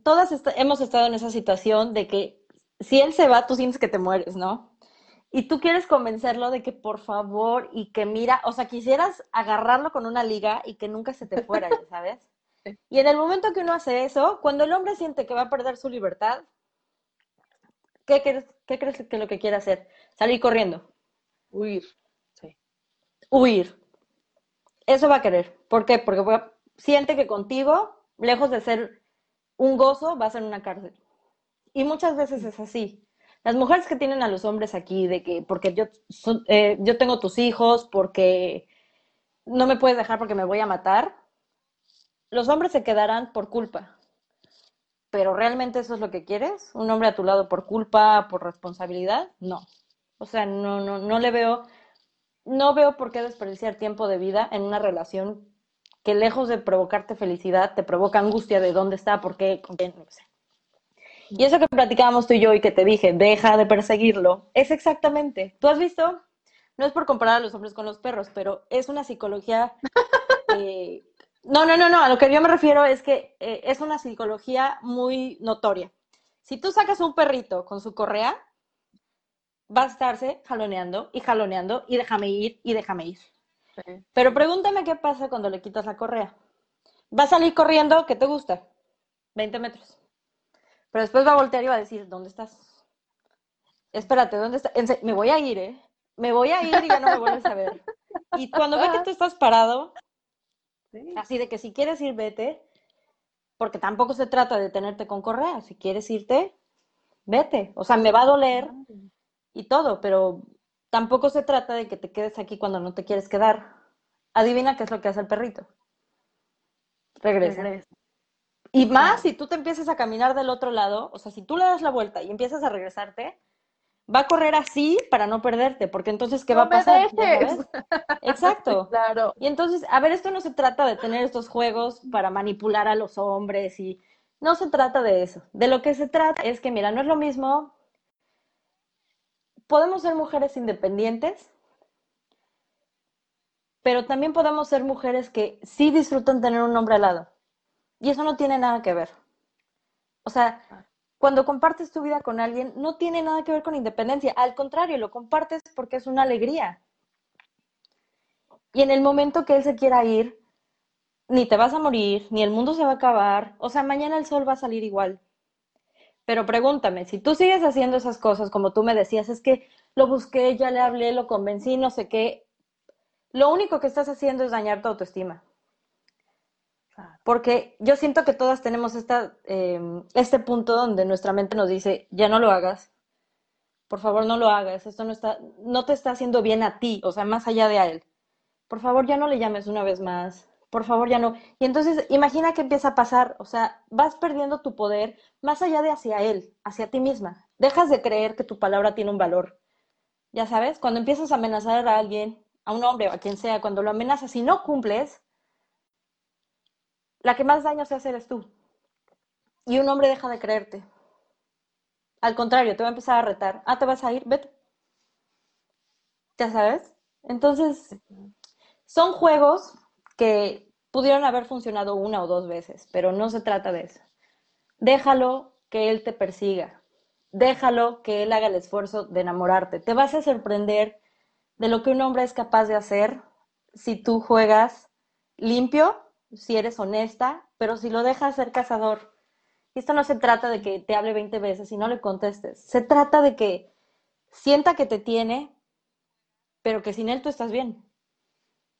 S3: todas hemos estado en esa situación de que si él se va, tú sientes que te mueres, ¿no? Y tú quieres convencerlo de que por favor y que mira, o sea, quisieras agarrarlo con una liga y que nunca se te fuera, <laughs> ¿sabes? Y en el momento que uno hace eso, cuando el hombre siente que va a perder su libertad, ¿qué crees, qué crees que lo que quiere hacer? Salir corriendo.
S2: Huir.
S3: Huir. Eso va a querer. ¿Por qué? Porque siente que contigo, lejos de ser un gozo, va a ser una cárcel. Y muchas veces es así. Las mujeres que tienen a los hombres aquí, de que porque yo, eh, yo tengo tus hijos, porque no me puedes dejar porque me voy a matar, los hombres se quedarán por culpa. pero ¿realmente eso es lo que quieres? ¿Un hombre a tu lado por culpa, por responsabilidad? No. O sea, no, no, no le veo, no veo por qué desperdiciar tiempo de vida en una relación que lejos de provocarte felicidad, te provoca angustia de dónde está, por qué, con quién, no sé. Y eso que platicábamos tú y yo y que te dije, deja de perseguirlo, es exactamente, tú has visto, no es por comparar a los hombres con los perros, pero es una psicología <laughs> eh, no, no, no, no, a lo que yo me refiero es que eh, es una psicología muy notoria. Si tú sacas un perrito con su correa, va a estarse jaloneando y jaloneando y déjame ir y déjame ir. Pero pregúntame qué pasa cuando le quitas la correa. Va a salir corriendo, ¿qué te gusta? 20 metros. Pero después va a voltear y va a decir, ¿dónde estás? Espérate, ¿dónde estás? Me voy a ir, ¿eh? Me voy a ir y ya no me vuelves a ver. Y cuando ve que <laughs> tú estás parado, Así de que si quieres ir, vete, porque tampoco se trata de tenerte con correa. Si quieres irte, vete. O sea, me va a doler y todo, pero tampoco se trata de que te quedes aquí cuando no te quieres quedar. Adivina qué es lo que hace el perrito. Regresa. Y más si tú te empiezas a caminar del otro lado, o sea, si tú le das la vuelta y empiezas a regresarte, va a correr así para no perderte, porque entonces, ¿qué va a pasar? Exacto. <laughs>
S2: claro.
S3: Y entonces, a ver, esto no se trata de tener estos juegos para manipular a los hombres y no se trata de eso. De lo que se trata es que, mira, no es lo mismo. Podemos ser mujeres independientes, pero también podemos ser mujeres que sí disfrutan tener un hombre al lado. Y eso no tiene nada que ver. O sea, cuando compartes tu vida con alguien, no tiene nada que ver con independencia. Al contrario, lo compartes porque es una alegría. Y en el momento que él se quiera ir, ni te vas a morir, ni el mundo se va a acabar. O sea, mañana el sol va a salir igual. Pero pregúntame, si tú sigues haciendo esas cosas como tú me decías, es que lo busqué, ya le hablé, lo convencí, no sé qué, lo único que estás haciendo es dañar tu autoestima. Porque yo siento que todas tenemos em, este punto donde nuestra mente nos dice, ya no lo hagas, por favor no lo hagas, esto no, está, no te está haciendo bien a ti, o sea, más allá de a él. Por favor ya no le llames una vez más, por favor ya no. Y entonces imagina que empieza a pasar, o sea, vas perdiendo tu poder más allá de hacia él, hacia ti misma. Dejas de creer que tu palabra tiene un valor. Ya sabes, cuando empiezas a amenazar a alguien, a un hombre o a quien sea, cuando lo amenazas y no cumples, la que más daño se hace eres tú. Y un hombre deja de creerte. Al contrario, te va a empezar a retar. Ah, te vas a ir, vete. Ya sabes. Entonces, son juegos que pudieron haber funcionado una o dos veces, pero no se trata de eso. Déjalo que él te persiga. Déjalo que él haga el esfuerzo de enamorarte. Te vas a sorprender de lo que un hombre es capaz de hacer si tú juegas limpio si eres honesta, pero si lo dejas ser cazador. Esto no se trata de que te hable 20 veces y no le contestes. Se trata de que sienta que te tiene, pero que sin él tú estás bien.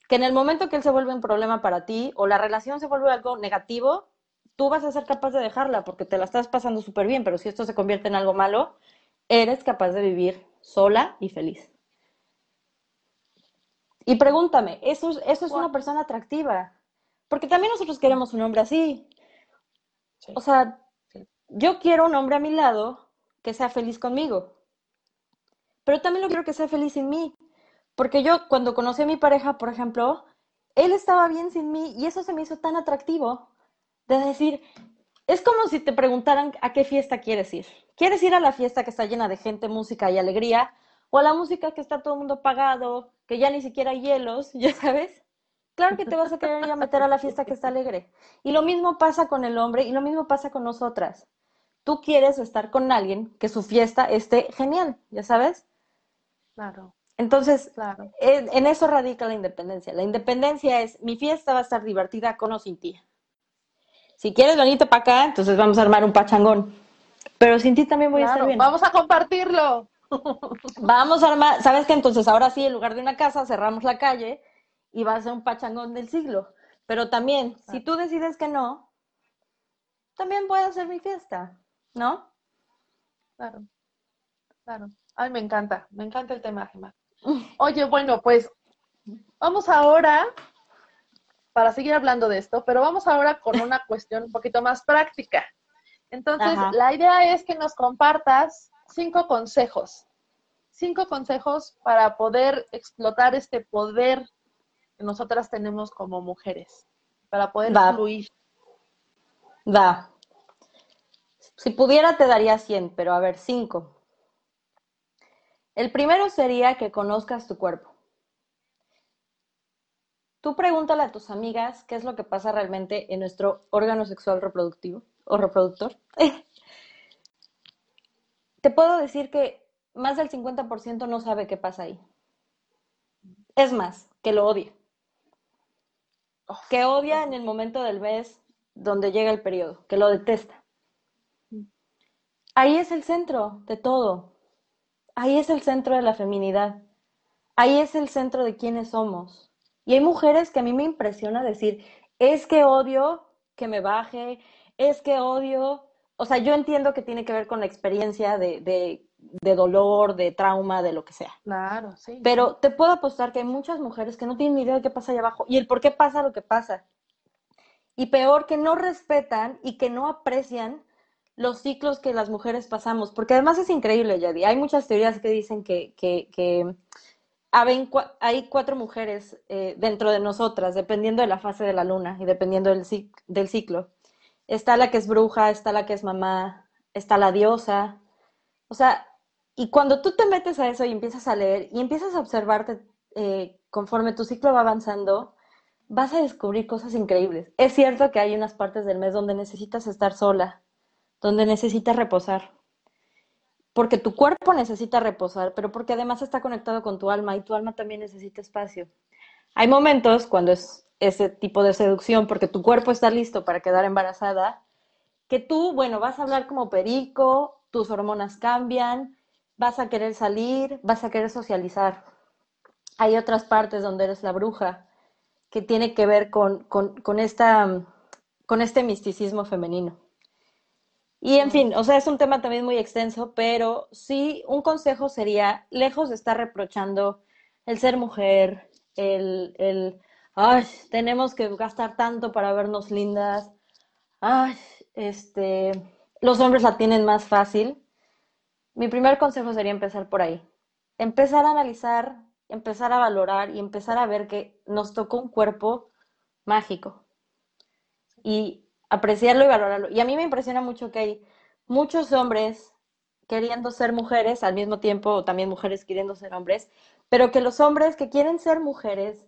S3: Que en el momento que él se vuelve un problema para ti o la relación se vuelve algo negativo, tú vas a ser capaz de dejarla porque te la estás pasando súper bien, pero si esto se convierte en algo malo, eres capaz de vivir sola y feliz. Y pregúntame, ¿eso, eso es una persona atractiva? Porque también nosotros queremos un hombre así. O sea, yo quiero un hombre a mi lado que sea feliz conmigo. Pero también lo quiero que sea feliz sin mí. Porque yo cuando conocí a mi pareja, por ejemplo, él estaba bien sin mí y eso se me hizo tan atractivo. De decir, es como si te preguntaran a qué fiesta quieres ir. ¿Quieres ir a la fiesta que está llena de gente, música y alegría? ¿O a la música que está todo el mundo pagado, que ya ni siquiera hay hielos, <laughs> ya sabes? Claro que te vas a querer ir a meter a la fiesta que está alegre. Y lo mismo pasa con el hombre y lo mismo pasa con nosotras. Tú quieres estar con alguien que su fiesta esté genial, ¿ya sabes?
S2: Claro.
S3: Entonces, claro. En, eso radica la independencia. La independencia es, mi fiesta va a estar divertida con o sin ti. Si quieres venirte para acá, entonces vamos a armar un pachangón. Pero sin ti también voy a estar bien.
S2: Vamos a compartirlo.
S3: Vamos a armar, ¿sabes qué? Entonces ahora sí, en lugar de una casa, cerramos la calle y va a ser un pachangón del siglo. Pero también, si tú decides que no, también voy a hacer mi fiesta, ¿no?
S2: Claro, claro. Ay, me encanta, me encanta el tema, Gemma. <laughs> Oye, bueno, pues vamos ahora, para seguir hablando de esto, pero vamos ahora con una <laughs> cuestión un poquito más práctica. Entonces, la idea es que nos compartas cinco consejos, cinco consejos para poder explotar este poder que nosotras tenemos como mujeres, para poder fluir.
S3: Va. Si pudiera te daría 100, pero a ver, cinco. El primero sería que conozcas tu cuerpo. Tú pregúntale a tus amigas qué es lo que pasa realmente en nuestro órgano sexual reproductivo o reproductor. <laughs> Te puedo decir que más del 50% no sabe qué pasa ahí. Es más, que lo odia. Que odia en el momento del mes donde llega el periodo, que lo detesta. Ahí es el centro de todo. Ahí es el centro de la feminidad. Ahí es el centro de quiénes somos. Y hay mujeres que a mí me impresiona decir, es que odio que me baje, es que odio, o sea, yo entiendo que tiene que ver con la experiencia de, de, dolor, de trauma, de lo que sea.
S2: Claro, sí.
S3: Pero te puedo apostar que hay muchas mujeres que no tienen ni idea de qué pasa allá abajo y el por qué pasa lo que pasa. Y peor, que no respetan y que no aprecian los ciclos que las mujeres pasamos, porque además es increíble, Yadi. Hay muchas teorías que dicen que, que, que hay cuatro mujeres eh, dentro de nosotras, dependiendo de la fase de la luna y dependiendo del, del ciclo. Está la que es bruja, está la que es mamá, está la diosa. O sea, y cuando tú te metes a eso y empiezas a leer y empiezas a observarte eh, conforme tu ciclo va avanzando, vas a descubrir cosas increíbles. Es cierto que hay unas partes del mes donde necesitas estar sola, donde necesitas reposar, porque tu cuerpo necesita reposar, pero porque además está conectado con tu alma y tu alma también necesita espacio. Hay momentos cuando es ese tipo de seducción, porque tu cuerpo está listo para quedar embarazada, que tú, bueno, vas a hablar como perico, tus hormonas cambian, vas a querer salir, vas a querer socializar. Hay otras partes donde eres la bruja, que tiene que ver con, con, esta, con este misticismo femenino. Y en fin, o sea, es un tema también muy extenso, pero sí, un consejo sería, lejos de estar reprochando el ser mujer, el, el ay, tenemos que gastar tanto para vernos lindas, ay, este, los hombres la tienen más fácil. Mi primer consejo sería empezar por ahí. Empezar a analizar, empezar a valorar y empezar a ver que nos tocó un cuerpo mágico. Y apreciarlo y valorarlo. Y a mí me impresiona mucho que hay muchos hombres queriendo ser mujeres, al mismo tiempo también mujeres queriendo ser hombres, pero que los hombres que quieren ser mujeres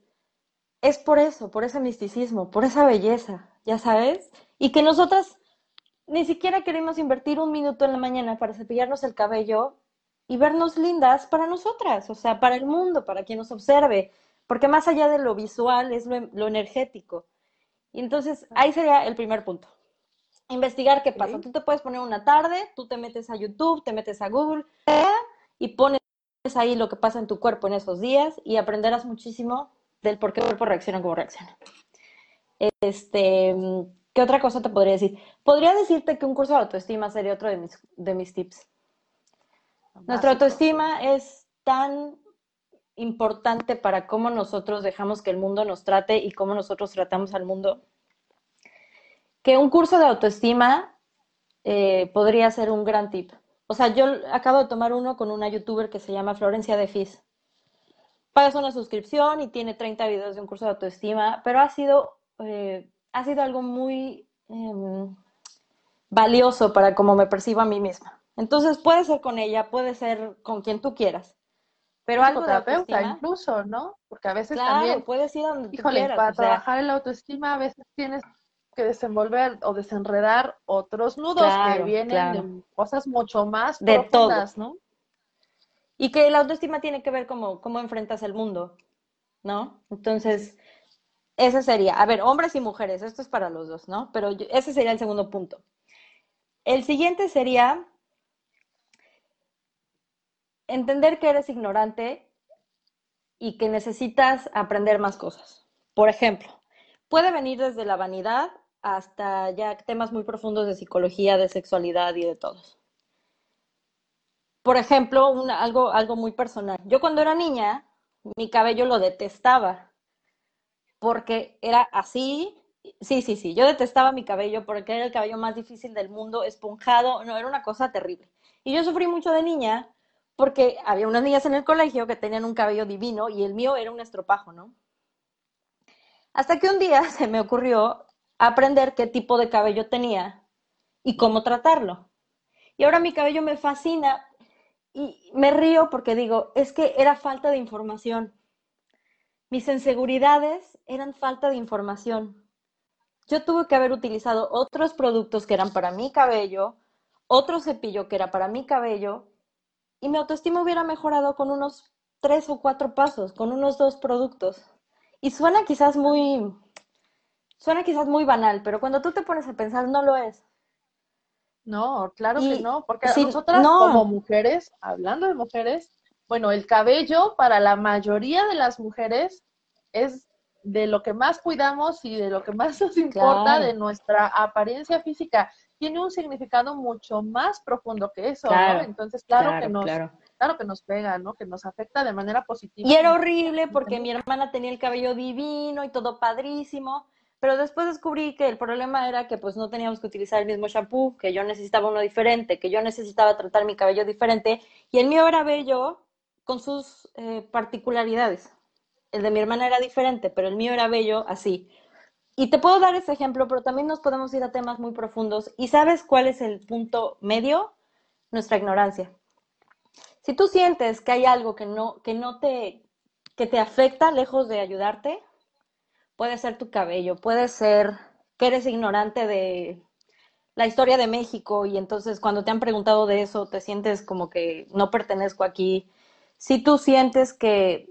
S3: es por eso, por ese misticismo, por esa belleza, ya sabes, y que nosotras ni siquiera queremos invertir un minuto en la mañana para cepillarnos el cabello y vernos lindas para nosotras, o sea, para el mundo, para quien nos observe, porque más allá de lo visual es lo energético. Y entonces ahí sería el primer punto. Investigar qué pasa. Tú te puedes poner una tarde, tú te metes a YouTube, te metes a Google y pones ahí lo que pasa en tu cuerpo en esos días y aprenderás muchísimo del por qué el cuerpo reacciona como reacciona. Este, ¿qué otra cosa te podría decir? Podría decirte que un curso de autoestima sería otro de mis, de mis tips. Nuestra autoestima es tan importante para cómo nosotros dejamos que el mundo nos trate y cómo nosotros tratamos al mundo, que un curso de autoestima eh, podría ser un gran tip. O sea, yo acabo de tomar uno con una youtuber que se llama Florencia de Fis. Pagas una suscripción y tiene 30 videos de un curso de autoestima, pero ha sido, eh, ha sido algo muy em, valioso para cómo me percibo a mí misma. Entonces puede ser con ella, puede ser con quien tú quieras. Pero algo
S2: incluso, ¿no? Porque a veces
S3: claro,
S2: también,
S3: puedes ir donde
S2: híjole, para trabajar en la autoestima a veces tienes que desenvolver o desenredar otros nudos que vienen de cosas mucho más de profundas, ¿no?
S3: Y que la autoestima tiene que ver cómo, cómo enfrentas el mundo, ¿no? Entonces, ese sería, a ver, hombres y mujeres, esto es para los dos, ¿no? Pero ese sería el segundo punto. El siguiente sería entender que eres ignorante y que necesitas aprender más cosas. Por ejemplo, puede venir desde la vanidad hasta ya temas muy profundos de psicología, de sexualidad y de todos. Por ejemplo, algo, algo muy personal. Yo cuando era niña, mi cabello lo detestaba porque era así, Sí, sí, sí. Yo detestaba mi cabello porque era el cabello más difícil del mundo, esponjado, no, era una cosa terrible. Y yo sufrí mucho de niña porque había unas niñas en el colegio que tenían un cabello divino y el mío era un estropajo, ¿no? Hasta que un día <laughs> se me ocurrió aprender qué tipo de cabello tenía y cómo tratarlo. Y ahora mi cabello me fascina y me río porque digo, es que era falta de información. Mis inseguridades eran falta de información. Yo tuve que haber utilizado otros productos que eran para mi cabello, otro cepillo que era para mi cabello, y mi autoestima hubiera mejorado con unos tres o cuatro pasos, con unos dos productos. Y suena quizás muy, suena quizás muy banal, pero cuando tú te pones a pensar, no lo es.
S2: No, claro que no, porque nosotras como mujeres, hablando de mujeres, bueno, el cabello para la mayoría de las mujeres es de lo que más cuidamos y de lo que más <laughs> nos importa de nuestra apariencia física. Tiene un significado mucho más profundo que eso, ¿no? Entonces, claro, que nos, claro. que nos pega, ¿no? Que nos afecta de manera positiva.
S3: Y era horrible porque mi hermana tenía el cabello divino y todo padrísimo, pero después descubrí que el problema era que pues no teníamos que utilizar el mismo shampoo, que yo necesitaba uno diferente, que yo necesitaba tratar mi cabello diferente, y el mío era bello con sus eh, particularidades. El de mi hermana era diferente, pero el mío era bello así. Y te puedo dar ese ejemplo, pero también nos podemos ir a temas muy profundos. ¿Y sabes cuál es el punto medio? Nuestra ignorancia. Si tú sientes que hay algo que no, que no te, que te afecta lejos de ayudarte, puede ser tu cabello, puede ser que eres ignorante de la historia de México y entonces cuando te han preguntado de eso te sientes como que no pertenezco aquí. Si tú sientes que,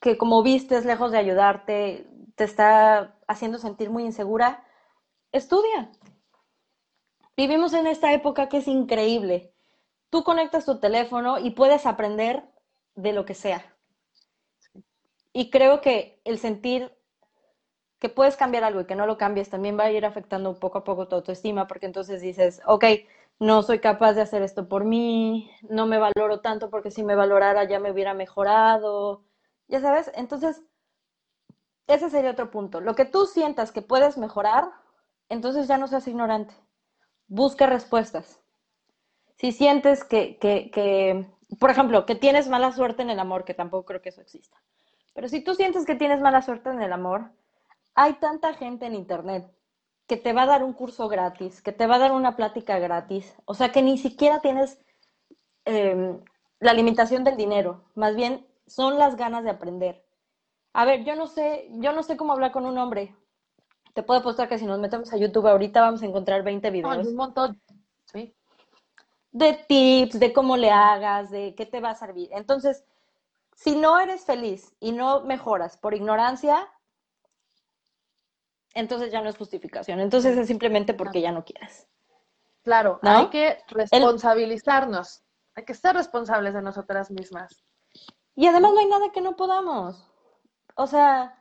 S3: que como vistes lejos de ayudarte, te está haciendo sentir muy insegura, estudia. Vivimos en esta época que es increíble. Tú conectas tu teléfono y puedes aprender de lo que sea. Y creo que el sentir que puedes cambiar algo y que no lo cambies también va a ir afectando poco a poco tu autoestima, porque entonces dices, ok, no soy capaz de hacer esto por mí, no me valoro tanto porque si me valorara ya me hubiera mejorado, ya sabes, entonces ese sería otro punto. Lo que tú sientas que puedes mejorar, entonces ya no seas ignorante, busca respuestas. Si sientes que, que, que, por ejemplo, que tienes mala suerte en el amor, que tampoco creo que eso exista, pero si tú sientes que tienes mala suerte en el amor, hay tanta gente en Internet que te va a dar un curso gratis, que te va a dar una plática gratis, o sea que ni siquiera tienes em, la limitación del dinero, más bien son las ganas de aprender. A ver, yo no sé, yo no sé cómo hablar con un hombre. Te puedo apostar que si nos metemos a YouTube ahorita vamos a encontrar 20 videos.
S2: un montón, sí.
S3: De tips, de cómo le hagas, de qué te va a servir. Entonces, si no eres feliz y no mejoras por ignorancia, entonces ya no es justificación. Entonces es simplemente porque ya no quieres.
S2: Claro, hay que responsabilizarnos. Hay que ser responsables de nosotras mismas.
S3: Y además no hay nada que no podamos. O sea,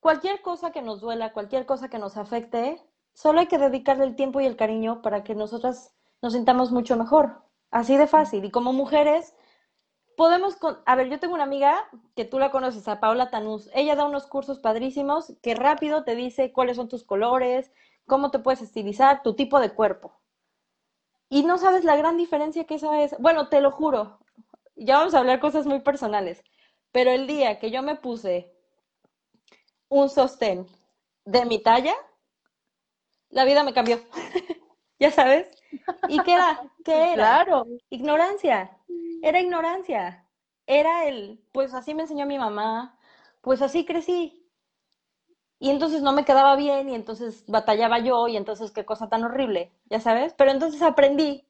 S3: cualquier cosa que nos duela, cualquier cosa que nos afecte, solo hay que dedicarle el tiempo y el cariño para que nosotras nos sintamos mucho mejor. Así de fácil. Y como mujeres, podemos, a ver, yo tengo una amiga que tú la conoces, a Paola Tanús. Ella da unos cursos padrísimos que rápido te dice cuáles son tus colores, cómo te puedes estilizar, tu tipo de cuerpo. Y no sabes la gran diferencia que eso es. Bueno, te lo juro, ya vamos a hablar cosas muy personales, pero el día que yo me puse un sostén de mi talla, la vida me cambió. <laughs> ya sabes. ¿Y qué era? <laughs> ¿Qué era?
S2: Claro.
S3: Ignorancia era ignorancia. Era el, pues así me enseñó mi mamá, pues así crecí. Y entonces no me quedaba bien y entonces batallaba yo y entonces qué cosa tan horrible, ya sabes. Pero entonces aprendí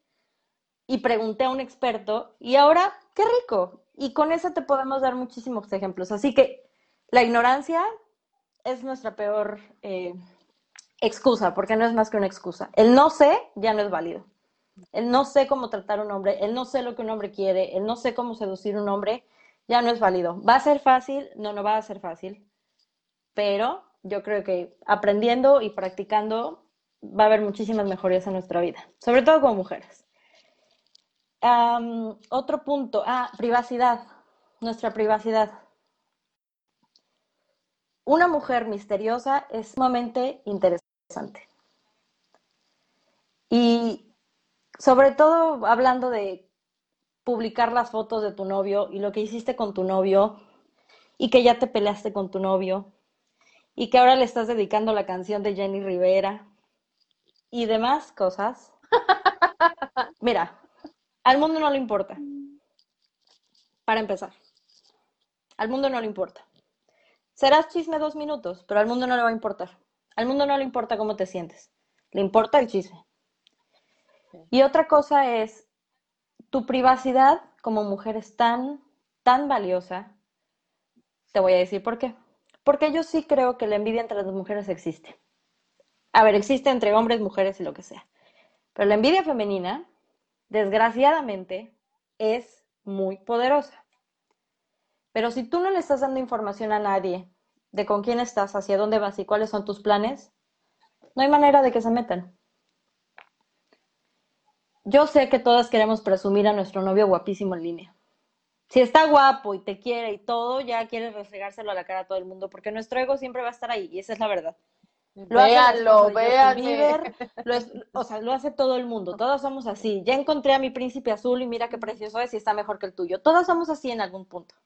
S3: y pregunté a un experto y ahora, qué rico. Y con eso te podemos dar muchísimos ejemplos. Así que la ignorancia es nuestra peor eh, excusa, porque no es más que una excusa. El no sé ya no es válido. El no sé cómo tratar a un hombre, el no sé lo que un hombre quiere, el no sé cómo seducir a un hombre, ya no es válido. ¿Va a ser fácil? No, no va a ser fácil. Pero yo creo que aprendiendo y practicando va a haber muchísimas mejorías en nuestra vida, sobre todo como mujeres. otro punto, ah, privacidad, nuestra privacidad. una mujer misteriosa es sumamente interesante. Y sobre todo hablando de publicar las fotos de tu novio y lo que hiciste con tu novio y que ya te peleaste con tu novio y que ahora le estás dedicando la canción de Jenny Rivera y demás cosas. <laughs> Mira, al mundo no le importa. Para empezar, al mundo no le importa. Serás chisme dos minutos, pero al mundo no le va a importar. Al mundo no le importa cómo te sientes. Le importa el chisme. Y otra cosa es, tu privacidad como mujer es tan, tan valiosa. Te voy a decir por qué. Porque yo sí creo que la envidia entre las mujeres existe. A ver, existe entre hombres, mujeres y lo que sea. Pero la envidia femenina, desgraciadamente, es muy poderosa. Pero si tú no le estás dando información a nadie de con quién estás, hacia dónde vas y cuáles son tus planes, no hay manera de que se metan. Yo sé que todas queremos presumir a nuestro novio guapísimo en línea. Si está guapo y te quiere y todo, ya quieres restregárselo a la cara a todo el mundo, porque nuestro ego siempre va a estar ahí, y esa es la verdad.
S2: Lo Véanlo, véanlo.
S3: o sea, lo hace todo el mundo. Todos somos así. Ya encontré a mi príncipe azul y mira qué precioso es y está mejor que el tuyo. Todos somos así en algún punto.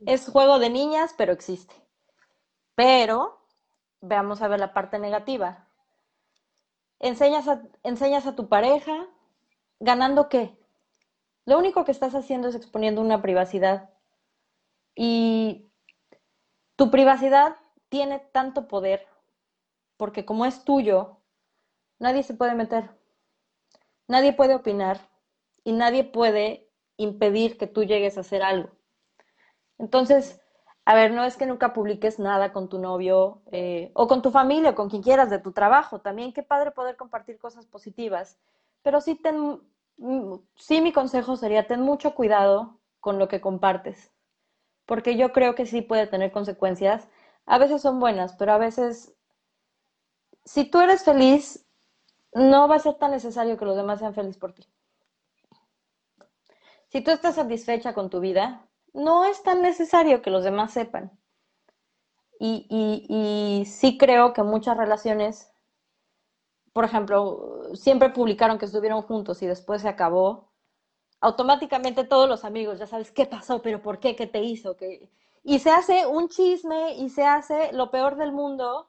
S3: Es juego de niñas, pero existe. Pero, veamos a ver la parte negativa. Enseñas a, enseñas a tu pareja ganando qué? Lo único que estás haciendo es exponiendo una privacidad. Y tu privacidad tiene tanto poder porque como es tuyo, nadie se puede meter, nadie puede opinar y nadie puede impedir que tú llegues a hacer algo. Entonces, a ver, no es que nunca publiques nada con tu novio eh, o con tu familia o con quien quieras de tu trabajo. También qué padre poder compartir cosas positivas. Pero sí, ten, mm, sí mi consejo sería, ten mucho cuidado con lo que compartes. Porque yo creo que sí puede tener consecuencias. A veces son buenas, pero a veces si tú eres feliz, no va a ser tan necesario que los demás sean felices por ti. Si tú estás satisfecha con tu vida, no es tan necesario que los demás sepan. Y, y, sí creo que muchas relaciones, por ejemplo, siempre publicaron que estuvieron juntos y después se acabó. Automáticamente todos los amigos, ya sabes, ¿qué pasó? ¿Pero por qué? ¿Qué te hizo? ¿Qué? Y se hace un chisme y se hace lo peor del mundo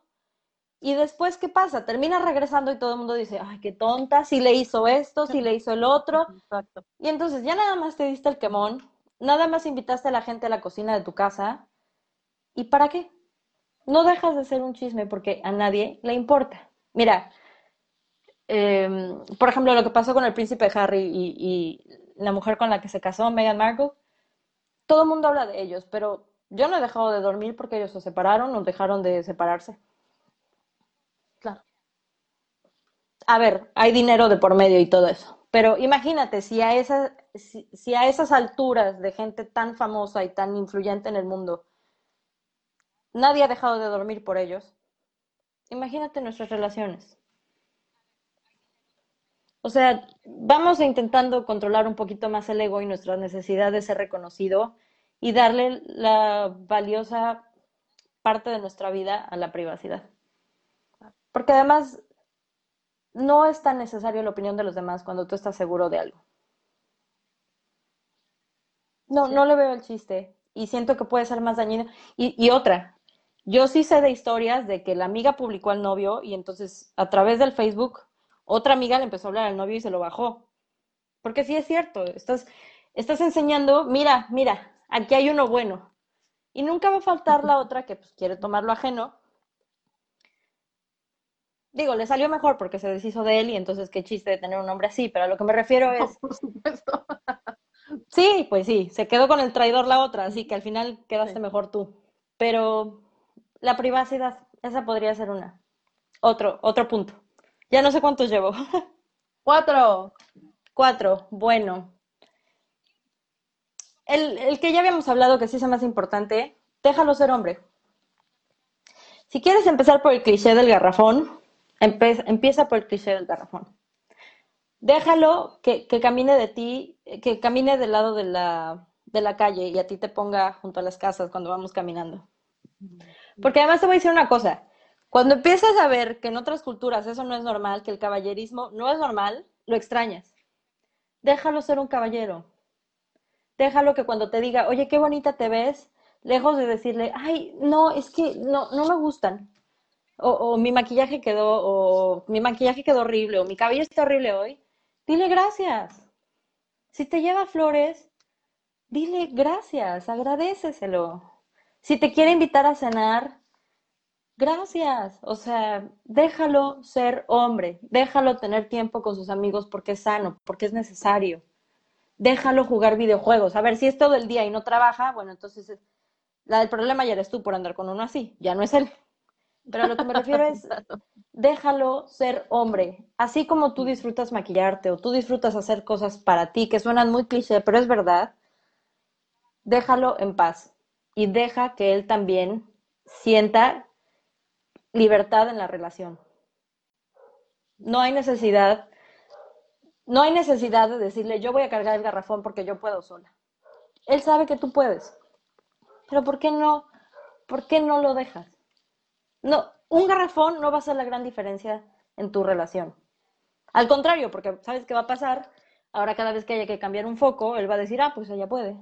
S3: y después, ¿qué pasa? Termina regresando y todo el mundo dice, ay, qué tonta, si le hizo esto, si le hizo el otro. Exacto. Y entonces ya nada más te diste el quemón, nada más invitaste a la gente a la cocina de tu casa. ¿Y para qué? No dejas de ser un chisme porque a nadie le importa. Mira, em, por ejemplo, lo que pasó con el príncipe Harry y, y la mujer con la que se casó, Meghan Markle, todo el mundo habla de ellos, pero yo no he dejado de dormir porque ellos se separaron o dejaron de separarse. a ver, hay dinero de por medio y todo eso. Pero imagínate, si a, esas, si, a esas alturas de gente tan famosa y tan influyente en el mundo, nadie ha dejado de dormir por ellos, imagínate nuestras relaciones. O sea, vamos intentando controlar un poquito más el ego y nuestra necesidad de ser reconocido y darle la valiosa parte de nuestra vida a la privacidad. Porque además no es tan necesario la opinión de los demás cuando tú estás seguro de algo. No, no le veo el chiste y siento que puede ser más dañino. Y, otra, yo sí sé de historias de que la amiga publicó al novio y entonces a través del Facebook otra amiga le empezó a hablar al novio y se lo bajó. Porque sí es cierto, estás, estás enseñando, mira, mira, aquí hay uno bueno. Y nunca va a faltar la otra que pues, quiere tomarlo ajeno Digo, le salió mejor porque se deshizo de él y entonces qué chiste de tener un hombre así, pero a lo que me refiero <laughs> es...
S2: por supuesto. <laughs>
S3: sí, pues sí, se quedó con el traidor la otra, así que al final quedaste mejor tú. Pero la privacidad, esa podría ser una. Otro, otro punto. Ya no sé cuántos llevo. <laughs>
S2: Cuatro.
S3: Cuatro, bueno. El, el que ya habíamos hablado que sí es más importante, déjalo ser hombre. Si quieres empezar por el cliché del garrafón, empieza por el cliché del garrafón. Déjalo que, camine de ti, que camine del lado de la, de la calle y a ti te ponga junto a las casas cuando vamos caminando. Porque además te voy a decir una cosa. Cuando empiezas a ver que en otras culturas eso no es normal, que el caballerismo no es normal, lo extrañas. Déjalo ser un caballero. Déjalo que cuando te diga, oye, qué bonita te ves, lejos de decirle, ay, no, es que no, no me gustan. O, mi maquillaje quedó, o mi maquillaje quedó horrible, o mi cabello está horrible hoy. Dile gracias. Si te lleva flores, dile gracias, agradeceselo. Si te quiere invitar a cenar, gracias. O sea, déjalo ser hombre, déjalo tener tiempo con sus amigos porque es sano, porque es necesario. Déjalo jugar videojuegos. A ver, si es todo el día y no trabaja, bueno, entonces la del problema ya eres tú por andar con uno así, ya no es él. Pero a lo que me refiero es, <laughs> déjalo ser hombre. Así como tú disfrutas maquillarte o tú disfrutas hacer cosas para ti que suenan muy cliché, pero es verdad, déjalo en paz y deja que él también sienta libertad en la relación. No hay necesidad, no hay necesidad de decirle yo voy a cargar el garrafón porque yo puedo sola. Él sabe que tú puedes. Pero ¿por qué no? ¿Por qué no lo dejas? No, un garrafón no va a ser la gran diferencia en tu relación. Al contrario, porque sabes qué va a pasar. Ahora cada vez que haya que cambiar un foco, él va a decir, ah, pues ella puede.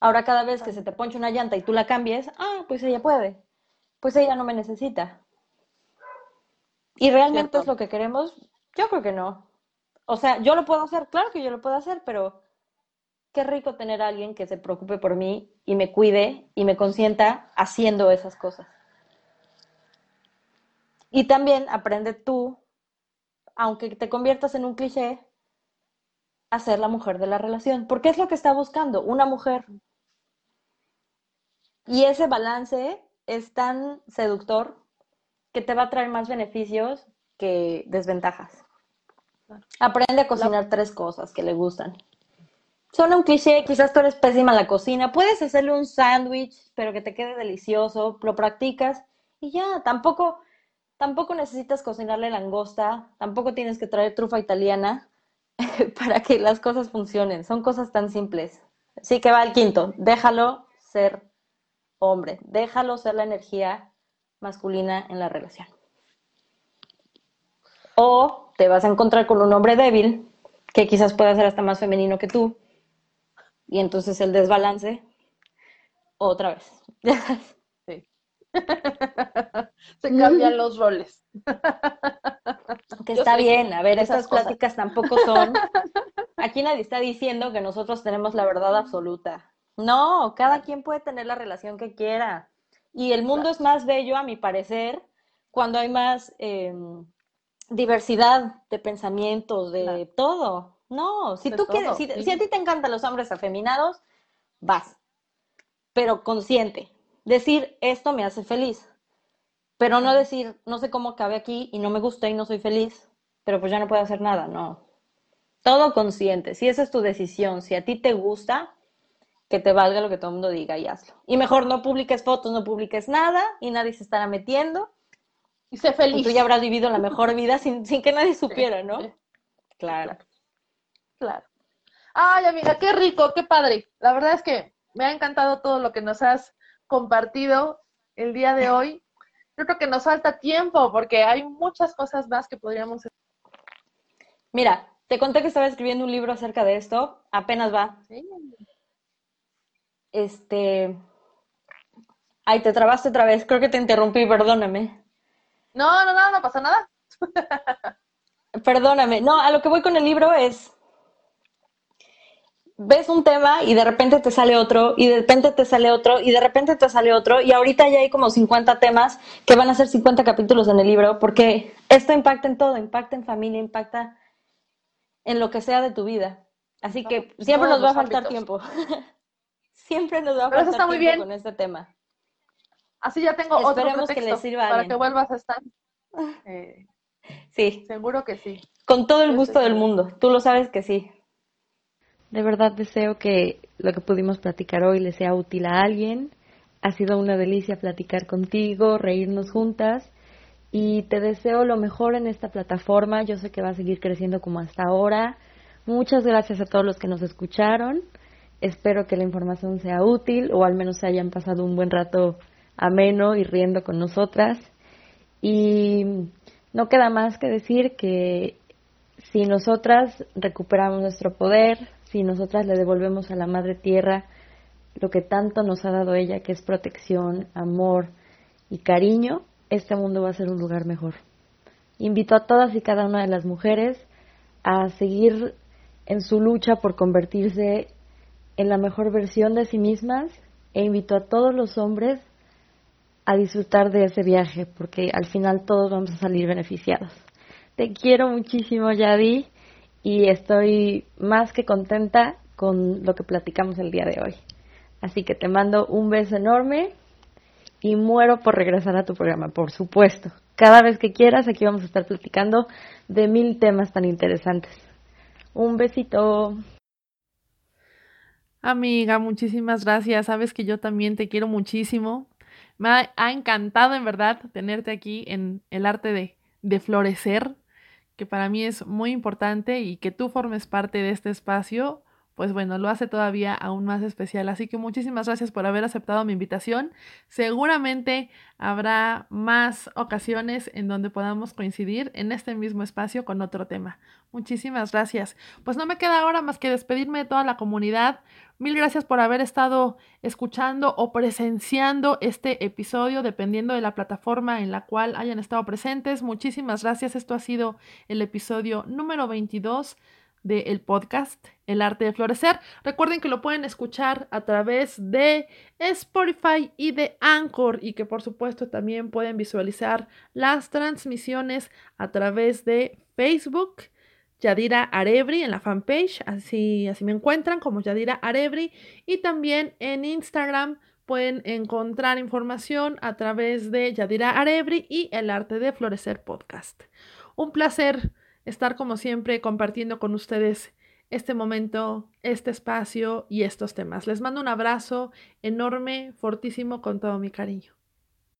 S3: Ahora cada vez que se te ponche una llanta y tú la cambies, ah, pues ella puede. Pues ella no me necesita. ¿Y realmente es lo que queremos? Yo creo que no. O sea, yo lo puedo hacer, claro que yo lo puedo hacer, pero qué rico tener a alguien que se preocupe por mí y me cuide y me consienta haciendo esas cosas. Y también aprende tú, aunque te conviertas en un cliché, a ser la mujer de la relación. Porque es lo que está buscando, una mujer. Y ese balance es tan seductor que te va a traer más beneficios que desventajas. Aprende a cocinar tres cosas que le gustan. Son un cliché, quizás tú eres pésima en la cocina. Puedes hacerle un sándwich, pero que te quede delicioso, lo practicas y ya, tampoco Tampoco necesitas cocinarle langosta, tampoco tienes que traer trufa italiana <laughs> para que las cosas funcionen. Son cosas tan simples. Sí que va el quinto. Déjalo ser hombre. Déjalo ser la energía masculina en la relación. O te vas a encontrar con un hombre débil que quizás pueda ser hasta más femenino que tú. Y entonces el desbalance otra vez. <laughs> <laughs>
S2: Se cambian los roles. <laughs>
S3: Que está bien, a ver, estas pláticas tampoco son. <laughs> Aquí nadie está diciendo que nosotros tenemos la verdad absoluta. No, cada quien puede tener la relación que quiera. Y el mundo es más bello, a mi parecer, cuando hay más em, diversidad de pensamientos, de todo. No, si tú quieres, si, si a ti te encantan los hombres afeminados, vas, pero consciente, decir esto me hace feliz, pero no decir no sé cómo cabe aquí y no me gusta y no soy feliz, pero pues ya no puedo hacer nada, no. Todo consciente, si esa es tu decisión, si a ti te gusta, que te valga lo que todo el mundo diga y hazlo. Y mejor no publiques fotos, no publiques nada y nadie se estará metiendo.
S2: Y sé feliz.
S3: Y tú ya habrás vivido la mejor vida sin, sin que nadie supiera, ¿no?
S2: Claro. Claro. Ay, amiga, qué rico, qué padre. La verdad es que me ha encantado todo lo que nos has compartido el día de hoy. Yo creo que nos falta tiempo porque hay muchas cosas más que podríamos.
S3: Mira, te conté que estaba escribiendo un libro acerca de esto, apenas va. Este. Ay, te trabaste otra vez, creo que te interrumpí, perdóname.
S2: No, no, no, no pasa nada. <laughs>
S3: perdóname. No, a lo que voy con el libro es ves un tema y de repente te sale otro, y de repente te sale otro, y de repente te sale otro, y ahorita ya hay como 50 temas que van a ser 50 capítulos en el libro, porque esto impacta en todo, impacta en familia, impacta en lo que sea de tu vida. Así que siempre nos va a faltar tiempo. <laughs> siempre nos va a faltar tiempo con este tema.
S2: Así ya tengo otro que les sirva para que vuelvas a estar. <laughs> Eh,
S3: sí.
S2: Seguro que sí.
S3: Con todo el gusto del mundo. Tú lo sabes que sí. De verdad deseo que lo que pudimos platicar hoy le sea útil a alguien. Ha sido una delicia platicar contigo, reírnos juntas y te deseo lo mejor en esta plataforma. Yo sé que va a seguir creciendo como hasta ahora. Muchas gracias a todos los que nos escucharon. Espero que la información sea útil o al menos se hayan pasado un buen rato ameno y riendo con nosotras. Y no queda más que decir que si nosotras recuperamos nuestro poder, si nosotras le devolvemos a la Madre Tierra lo que tanto nos ha dado ella, que es protección, amor y cariño, este mundo va a ser un lugar mejor. Invito a todas y cada una de las mujeres a seguir en su lucha por convertirse en la mejor versión de sí mismas e invito a todos los hombres a disfrutar de ese viaje porque al final todos vamos a salir beneficiados. Te quiero muchísimo, Yadi, y estoy más que contenta con lo que platicamos el día de hoy. Así que te mando un beso enorme y muero por regresar a tu programa, por supuesto. Cada vez que quieras, aquí vamos a estar platicando de mil temas tan interesantes. Un besito.
S2: Amiga, muchísimas gracias. Sabes que yo también te quiero muchísimo. Me ha, encantado en verdad tenerte aquí en el arte de, de florecer, que para mí es muy importante y que tú formes parte de este espacio pues bueno, lo hace todavía aún más especial. Así que muchísimas gracias por haber aceptado mi invitación. Seguramente habrá más ocasiones en donde podamos coincidir en este mismo espacio con otro tema. Muchísimas gracias. Pues no me queda ahora más que despedirme de toda la comunidad. Mil gracias por haber estado escuchando o presenciando este episodio, dependiendo de la plataforma en la cual hayan estado presentes. Muchísimas gracias. Esto ha sido el episodio número 22 del podcast El arte de florecer. Recuerden que lo pueden escuchar a través de Spotify y de Anchor y que por supuesto también pueden visualizar las transmisiones a través de Facebook. Yadira Arebri en la fanpage, así, así me encuentran como Yadira Arebri y también en Instagram pueden encontrar información a través de Yadira Arebri y El Arte de Florecer Podcast. Un placer estar como siempre compartiendo con ustedes este momento, este espacio y estos temas. Les mando un abrazo enorme, fortísimo, con todo mi cariño.